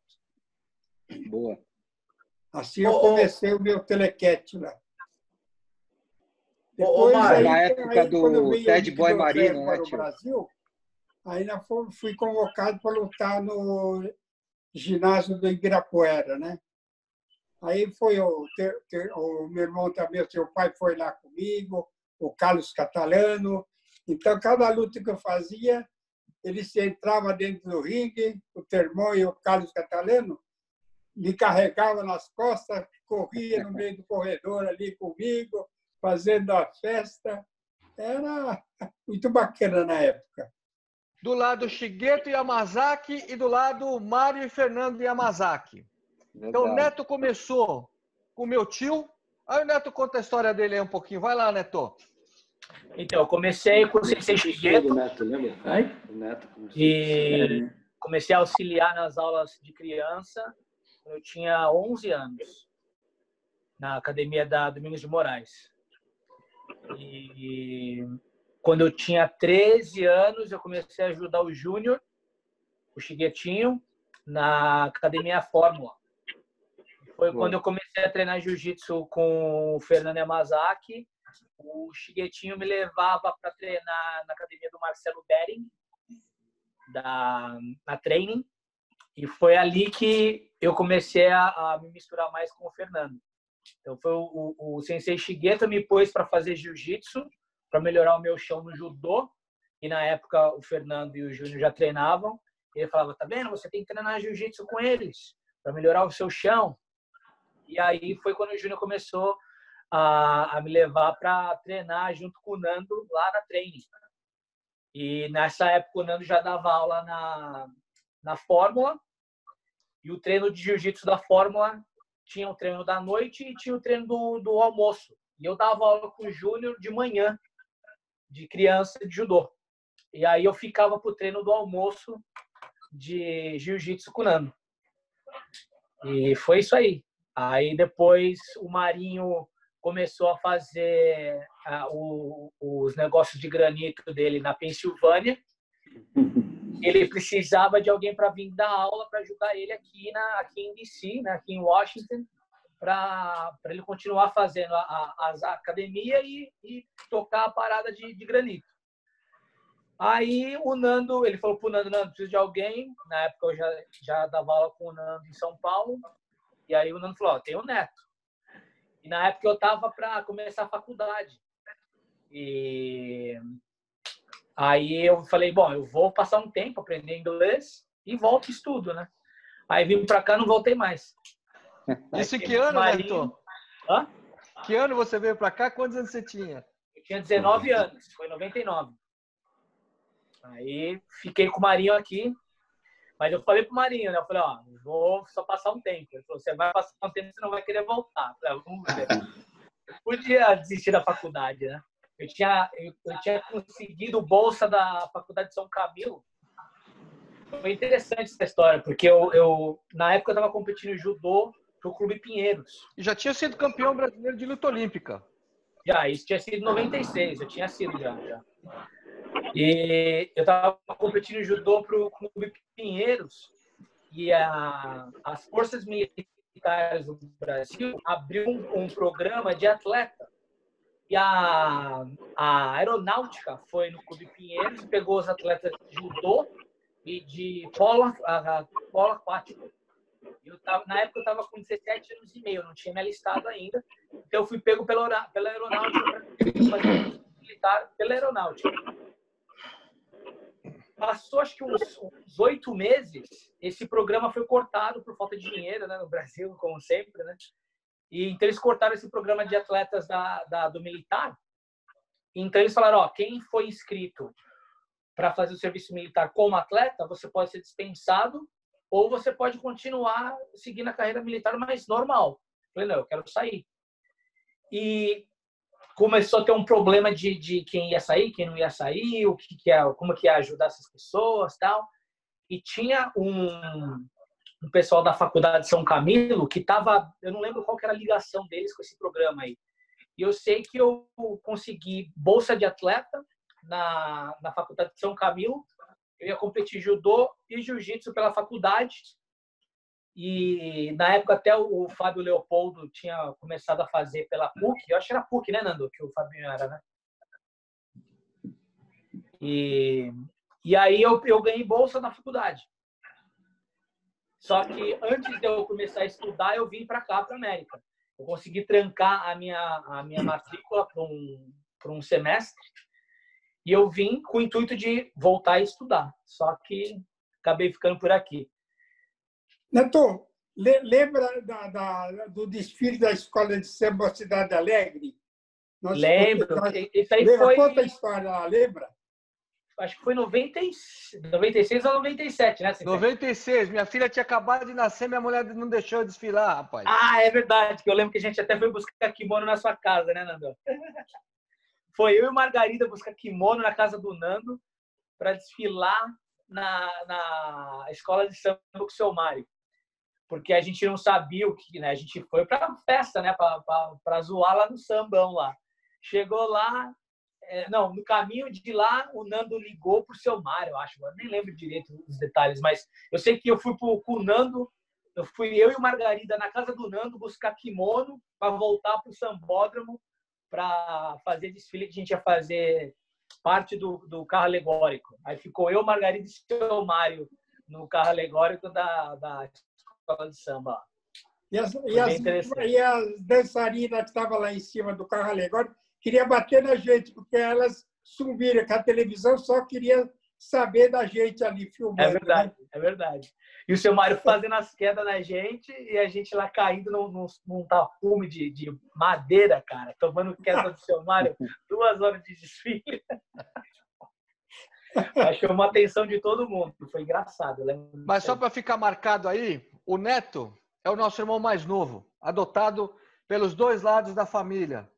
Boa. Assim eu comecei o meu telequete lá. Depois, aí, na época aí, do Ted Boy Marino, né, tio? Brasil, aí fui convocado para lutar no ginásio do Ibirapuera, né? Aí foi o, o meu irmão também, o seu pai foi lá comigo, o Carlos Catalano. Então, cada luta que eu fazia, ele se entrava dentro do ringue, o Termão e o Carlos Catalano me carregava nas costas, corria no meio do corredor ali comigo, fazendo a festa. Era muito bacana na época. Do lado Shigeto Yamazaki e do lado Mário e Fernando Yamazaki. Verdade. Então o Neto começou com o meu tio. Aí o Neto conta a história dele aí um pouquinho. Vai lá, Neto. Então, eu comecei com o Sensei Shigeto. Neto, lembra? Ai? O Neto e comecei a auxiliar nas aulas de criança. Eu tinha 11 anos, na academia da Domingos de Moraes. E quando eu tinha 13 anos, eu comecei a ajudar o Júnior, o Chiguetinho, na Academia Fórmula. Foi quando eu comecei a treinar jiu-jitsu com o Fernando Yamazaki. O Chiguetinho me levava para treinar na academia do Marcelo Bering, da, na training. E foi ali que eu comecei a, a me misturar mais com o Fernando. Então foi o, o, o sensei Shigeto me pôs para fazer jiu-jitsu, para melhorar o meu chão no judô. E na época o Fernando e o Júnior já treinavam. Ele falava: "Tá vendo? Você tem que treinar jiu-jitsu com eles para melhorar o seu chão". E aí foi quando o Júnior começou a, a me levar para treinar junto com o Nando lá na training. E nessa época o Nando já dava aula na, na Fórmula. E o treino de jiu-jitsu da Fórmula tinha o treino da noite e tinha o treino do, do almoço. E eu dava aula com o Júnior de manhã, de criança de judô. E aí eu ficava pro treino do almoço de jiu-jitsu com o Nando. E foi isso aí. Aí depois o Marinho começou a fazer o, os negócios de granito dele na Pensilvânia. (laughs) ele precisava de alguém para vir dar aula para ajudar ele aqui na aqui em DC, né, aqui em Washington, para ele continuar fazendo a, a, a academia e, e, tocar a parada de, de, granito. Aí o Nando, ele falou para o Nando, Nando, preciso de alguém. Na época eu já, já dava aula com o Nando em São Paulo. E aí o Nando falou, ó, tem o Neto. E na época eu estava para começar a faculdade. E Aí eu falei, bom, eu vou passar um tempo aprendendo inglês e volto e estudo, né? Aí vim para cá, não voltei mais. Isso que ano, Marinho... Hã? Que ano você veio para cá? Quantos anos você tinha? Eu tinha 19 anos, foi em 99. Aí fiquei com o Marinho aqui, mas eu falei pro Marinho, né? Eu falei, ó, vou só passar um tempo. Ele falou, você vai passar um tempo, você não vai querer voltar. Eu falei, vamos ver. Eu podia desistir da faculdade, né? Eu tinha, eu, eu tinha conseguido bolsa da Faculdade de São Camilo. Foi interessante essa história, porque eu, eu na época eu estava competindo judô pro Clube Pinheiros. E já tinha sido campeão brasileiro de luta olímpica. Já, isso tinha sido em 96, eu tinha sido já. já. E eu estava competindo judô pro Clube Pinheiros e a, as forças militares do Brasil abriu um, um programa de atleta e a, a aeronáutica foi no Clube Pinheiros, pegou os atletas de judô e de polo, a, a, polo aquático. Eu tava, na época eu estava com 17 anos e meio, não tinha me alistado ainda. Então eu fui pego pela, pela aeronáutica fazer militar pela aeronáutica. Passou acho que uns oito meses, esse programa foi cortado por falta de dinheiro né, no Brasil, como sempre, né? E, então eles cortaram esse programa de atletas da, da do militar. Então eles falaram, ó, quem foi inscrito para fazer o serviço militar como atleta, você pode ser dispensado ou você pode continuar seguindo a carreira militar mais normal. Eu falei, não, eu quero sair. E começou a ter um problema de, de quem ia sair, quem não ia sair, o que, que é, como que ia ajudar essas pessoas, tal. E tinha um um pessoal da faculdade de São Camilo que estava, eu não lembro qual era a ligação deles com esse programa aí. E eu sei que eu consegui bolsa de atleta na, na faculdade de São Camilo eu ia competir judô e jiu-jitsu pela faculdade. E na época até o Fábio Leopoldo tinha começado a fazer pela PUC. Eu acho que era PUC, né, Nando? Que o Fabinho era, né? E, e aí eu, eu ganhei bolsa na faculdade. Só que antes de eu começar a estudar, eu vim para cá, para América. Eu consegui trancar a minha, a minha matrícula para um, um semestre e eu vim com o intuito de voltar a estudar. Só que acabei ficando por aqui. Neto, lembra da, da, do desfile da Escola de Samba Cidade Alegre? Nós Lembro. Isso aí foi... Conta a história lá, lembra? acho que foi 90, 96 ou 97, né? 96. Minha filha tinha acabado de nascer, minha mulher não deixou eu desfilar, rapaz. Ah, é verdade, que eu lembro que a gente até foi buscar kimono na sua casa, né, Nando? (laughs) Foi eu e Margarida buscar kimono na casa do Nando para desfilar na, na escola de samba com o seu Mário. Porque a gente não sabia o que, né? A gente foi para festa, né? Para zoar lá no sambão lá. Chegou lá, é, não, no caminho de lá, o Nando ligou pro seu Mário, eu acho. Eu nem lembro direito os detalhes, mas eu sei que eu fui pro, com o Nando, eu fui eu e o Margarida na casa do Nando buscar kimono para voltar pro Sambódromo para fazer desfile que a gente ia fazer parte do, do carro alegórico. Aí ficou eu, Margarida e seu Mário no carro alegórico da, da escola de samba. E as, e as, e as dançarinas que estavam lá em cima do carro alegórico queria bater na gente, porque elas sumiram, que a televisão só queria saber da gente ali filmando. É verdade, né? é verdade. E o seu Mário fazendo as quedas na gente e a gente lá caindo num, num, num tapume de, de madeira, cara, tomando queda do seu Mário, (laughs) duas horas de desfile. Acho que uma atenção de todo mundo, foi engraçado. Mas só para ficar marcado aí, o Neto é o nosso irmão mais novo, adotado pelos dois lados da família.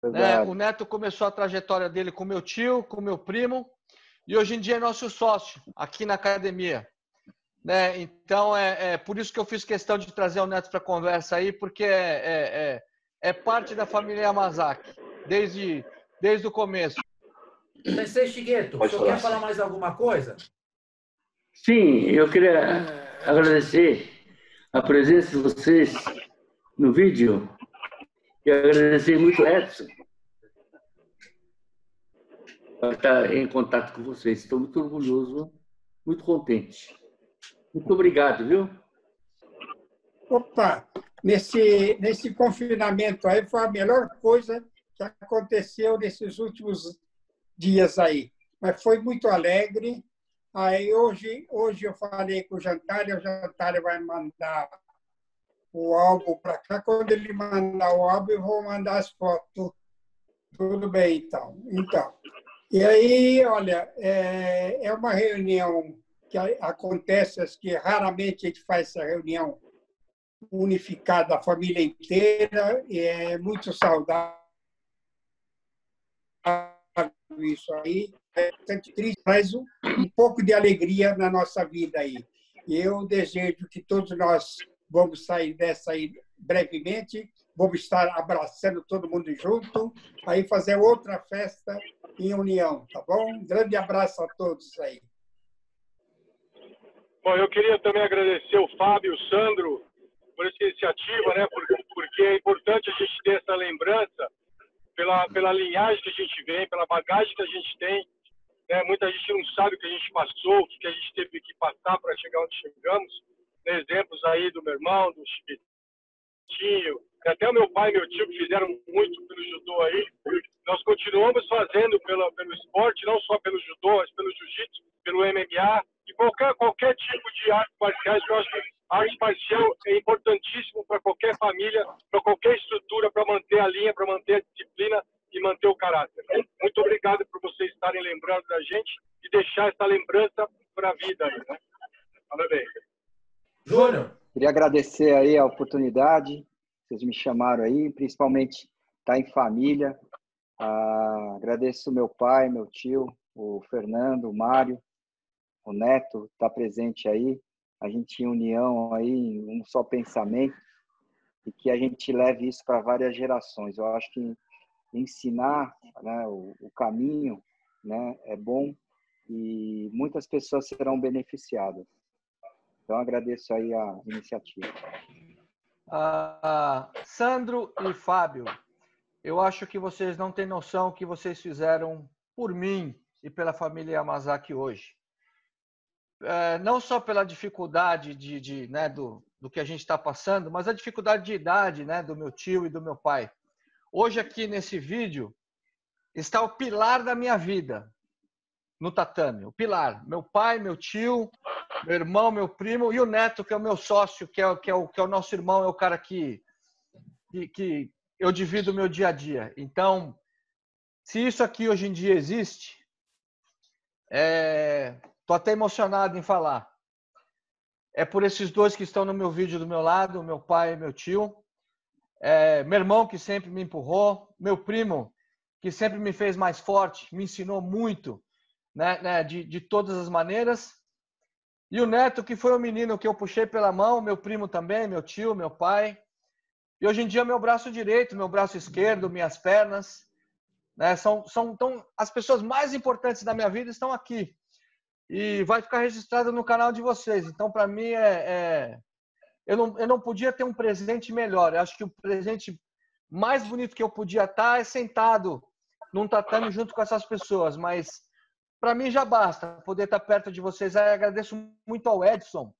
Né? O Neto começou a trajetória dele com meu tio, com meu primo, e hoje em dia é nosso sócio aqui na academia. Né? Então, é, é por isso que eu fiz questão de trazer o Neto para a conversa aí, porque é, é, é, é, parte da família Yamazaki, desde, desde o começo. Sensei Shigeto, o senhor quer falar mais alguma coisa? Sim, eu queria agradecer a presença de vocês no vídeo e agradecer muito Edson por estar em contato com vocês. Estou muito orgulhoso, muito contente. Muito obrigado, viu? Opa, nesse, nesse confinamento aí foi a melhor coisa que aconteceu nesses últimos dias aí. Mas foi muito alegre. Aí hoje, hoje eu falei com o Jantar, e o Jantar vai mandar o álbum para cá. Quando ele mandar o álbum, eu vou mandar as fotos. Tudo bem, então. Então, e aí, olha, é, é uma reunião que acontece, que raramente a gente faz essa reunião unificada, a família inteira, é muito saudável isso aí. É bastante triste, mas um, um pouco de alegria na nossa vida aí. Eu desejo que todos nós Vamos sair dessa aí brevemente. Vamos estar abraçando todo mundo junto, aí fazer outra festa em união, tá bom? Um grande abraço a todos aí. Bom, eu queria também agradecer o Fábio e o Sandro por essa iniciativa, né? Porque, porque é importante a gente ter essa lembrança pela, pela linhagem que a gente vem, pela bagagem que a gente tem. Né? Muita gente não sabe o que a gente passou, o que a gente teve que passar para chegar onde chegamos exemplos aí do meu irmão, do Chiquitinho, até o meu pai e meu tio que fizeram muito pelo judô aí. Nós continuamos fazendo pelo, pelo esporte, não só pelo judô, mas pelo jiu-jitsu, pelo MMA e qualquer, qualquer tipo de arte marciais. Eu acho que a arte marcial é importantíssimo para qualquer família, para qualquer estrutura, para manter a linha, para manter a disciplina e manter o caráter. Muito obrigado por vocês estarem lembrando da gente e deixar essa lembrança para a vida aí, né? Parabéns. Júnior. Queria agradecer aí a oportunidade, vocês me chamaram aí, principalmente estar tá em família. Ah, agradeço meu pai, meu tio, o Fernando, o Mário, o Neto, estar tá presente aí. A gente em união aí, um só pensamento e que a gente leve isso para várias gerações. Eu acho que ensinar né, o, o caminho né, é bom e muitas pessoas serão beneficiadas. Então, agradeço aí a iniciativa. Ah, Sandro e Fábio, eu acho que vocês não têm noção que vocês fizeram por mim e pela família Yamazaki hoje. É, não só pela dificuldade de, de né, do, do que a gente está passando, mas a dificuldade de idade né, do meu tio e do meu pai. Hoje, aqui nesse vídeo, está o pilar da minha vida no tatame. O pilar. Meu pai, meu tio, meu irmão, meu primo e o neto, que é o meu sócio, que é, que é, o, que é o nosso irmão, é o cara que, que, que eu divido o meu dia a dia. Então, se isso aqui hoje em dia existe, é... tô até emocionado em falar. É por esses dois que estão no meu vídeo do meu lado, meu pai e meu tio. É... meu irmão que sempre me empurrou, meu primo que sempre me fez mais forte, me ensinou muito, né, né de, de todas as maneiras. E o neto que foi o menino que eu puxei pela mão, meu primo também, meu tio, meu pai. E hoje em dia, meu braço direito, meu braço esquerdo, minhas pernas, né? São, são então, as pessoas mais importantes da minha vida estão aqui. E vai ficar registrado no canal de vocês. Então, para mim, é, é, eu, não, eu não podia ter um presente melhor. Eu acho que o presente mais bonito que eu podia estar é sentado num tatame junto com essas pessoas. Mas, para mim, já basta poder estar perto de vocês. Eu agradeço muito ao Edson,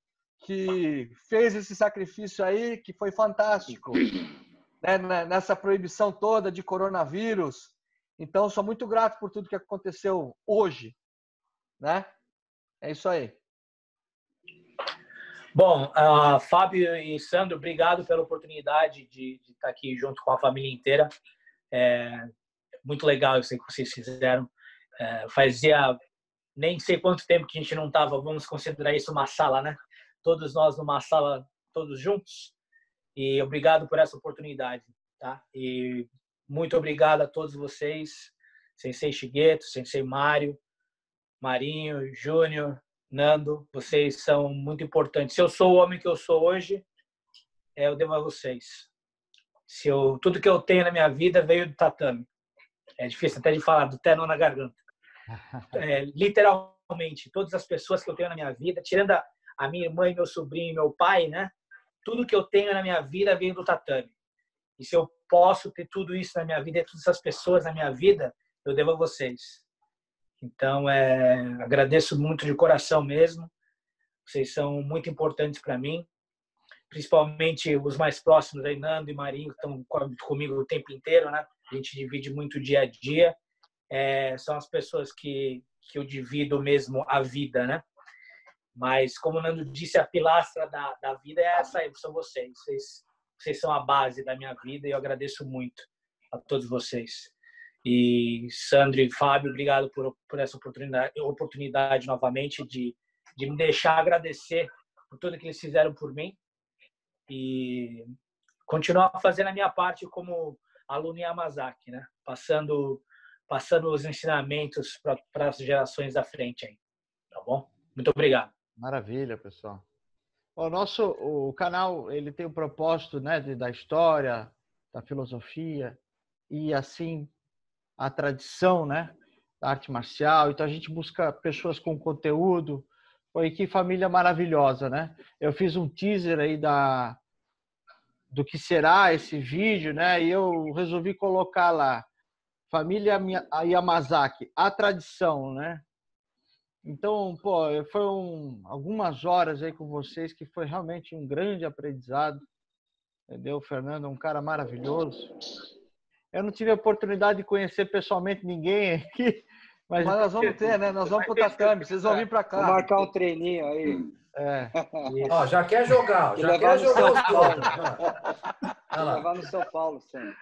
que fez esse sacrifício aí, que foi fantástico, né? nessa proibição toda de coronavírus. Então, sou muito grato por tudo que aconteceu hoje, né? É isso aí. Bom, uh, Fábio e Sandro, obrigado pela oportunidade de, estar aqui junto com a família inteira. É muito legal isso que vocês fizeram. É, fazia nem sei quanto tempo que a gente não estava, vamos considerar isso uma sala, né? todos nós numa sala, todos juntos. E obrigado por essa oportunidade, tá? E muito obrigado a todos vocês, Sensei Shigeto, Sensei Mário, Marinho, Júnior, Nando, vocês são muito importantes. Se eu sou o homem que eu sou hoje, é, eu devo a vocês. Se eu, tudo que eu tenho na minha vida veio do tatame. É difícil até de falar, do terno na garganta. (laughs) É, literalmente, todas as pessoas que eu tenho na minha vida, tirando a, a minha irmã, meu sobrinho, meu pai, né? Tudo que eu tenho na minha vida vem do tatame. E se eu posso ter tudo isso na minha vida, todas essas pessoas na minha vida, eu devo a vocês. Então, é, agradeço muito de coração mesmo. Vocês são muito importantes para mim, principalmente os mais próximos, aí, Nando e Marinho, que estão comigo o tempo inteiro, né? A gente divide muito dia a dia. É, são as pessoas que, que eu divido mesmo a vida, né? Mas, como o Nando disse, a pilastra da, da vida é essa aí, são vocês. vocês. Vocês são a base da minha vida e eu agradeço muito a todos vocês. E Sandro e Fábio, obrigado por, por essa oportunidade, oportunidade novamente de, de me deixar agradecer por tudo que eles fizeram por mim e continuar fazendo a minha parte como aluno Yamazaki, né? Passando passando os ensinamentos para as gerações da frente aí, tá bom? Muito obrigado. Maravilha, pessoal. O nosso o canal ele tem o propósito, né, de, da história, da filosofia e assim a tradição, né, da arte marcial. Então a gente busca pessoas com conteúdo. Foi que família maravilhosa, né? Eu fiz um teaser aí da do que será esse vídeo, né? E eu resolvi colocar lá família Yamazaki, a tradição, né? Então, pô, foram algumas horas aí com vocês que foi realmente um grande aprendizado. Entendeu? O Fernando é um cara maravilhoso. Eu não tive a oportunidade de conhecer pessoalmente ninguém aqui. (laughs) Mas, mas nós vamos ter, né? Nós vamos pro Tatame, vocês vão vir para cá. Vou marcar um treininho aí. É. Ó, já quer jogar, já quer jogar os Vou levar no São Paulo sempre.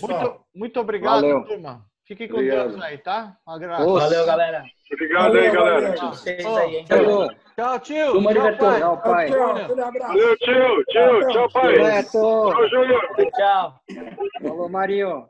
Muito, muito obrigado, Valeu. turma. Fiquem com Obrigado. Deus aí, tá? Um abraço. Valeu, galera. Obrigado Valeu, aí, galera. Tchau, Tchau, tio. Toma tchau, Beto. pai. Tchau, pai. Tchau, tchau. tchau, tchau, Tchau, tchau, tchau pai. Tchau, Júlio. Tchau. Falou, Marinho.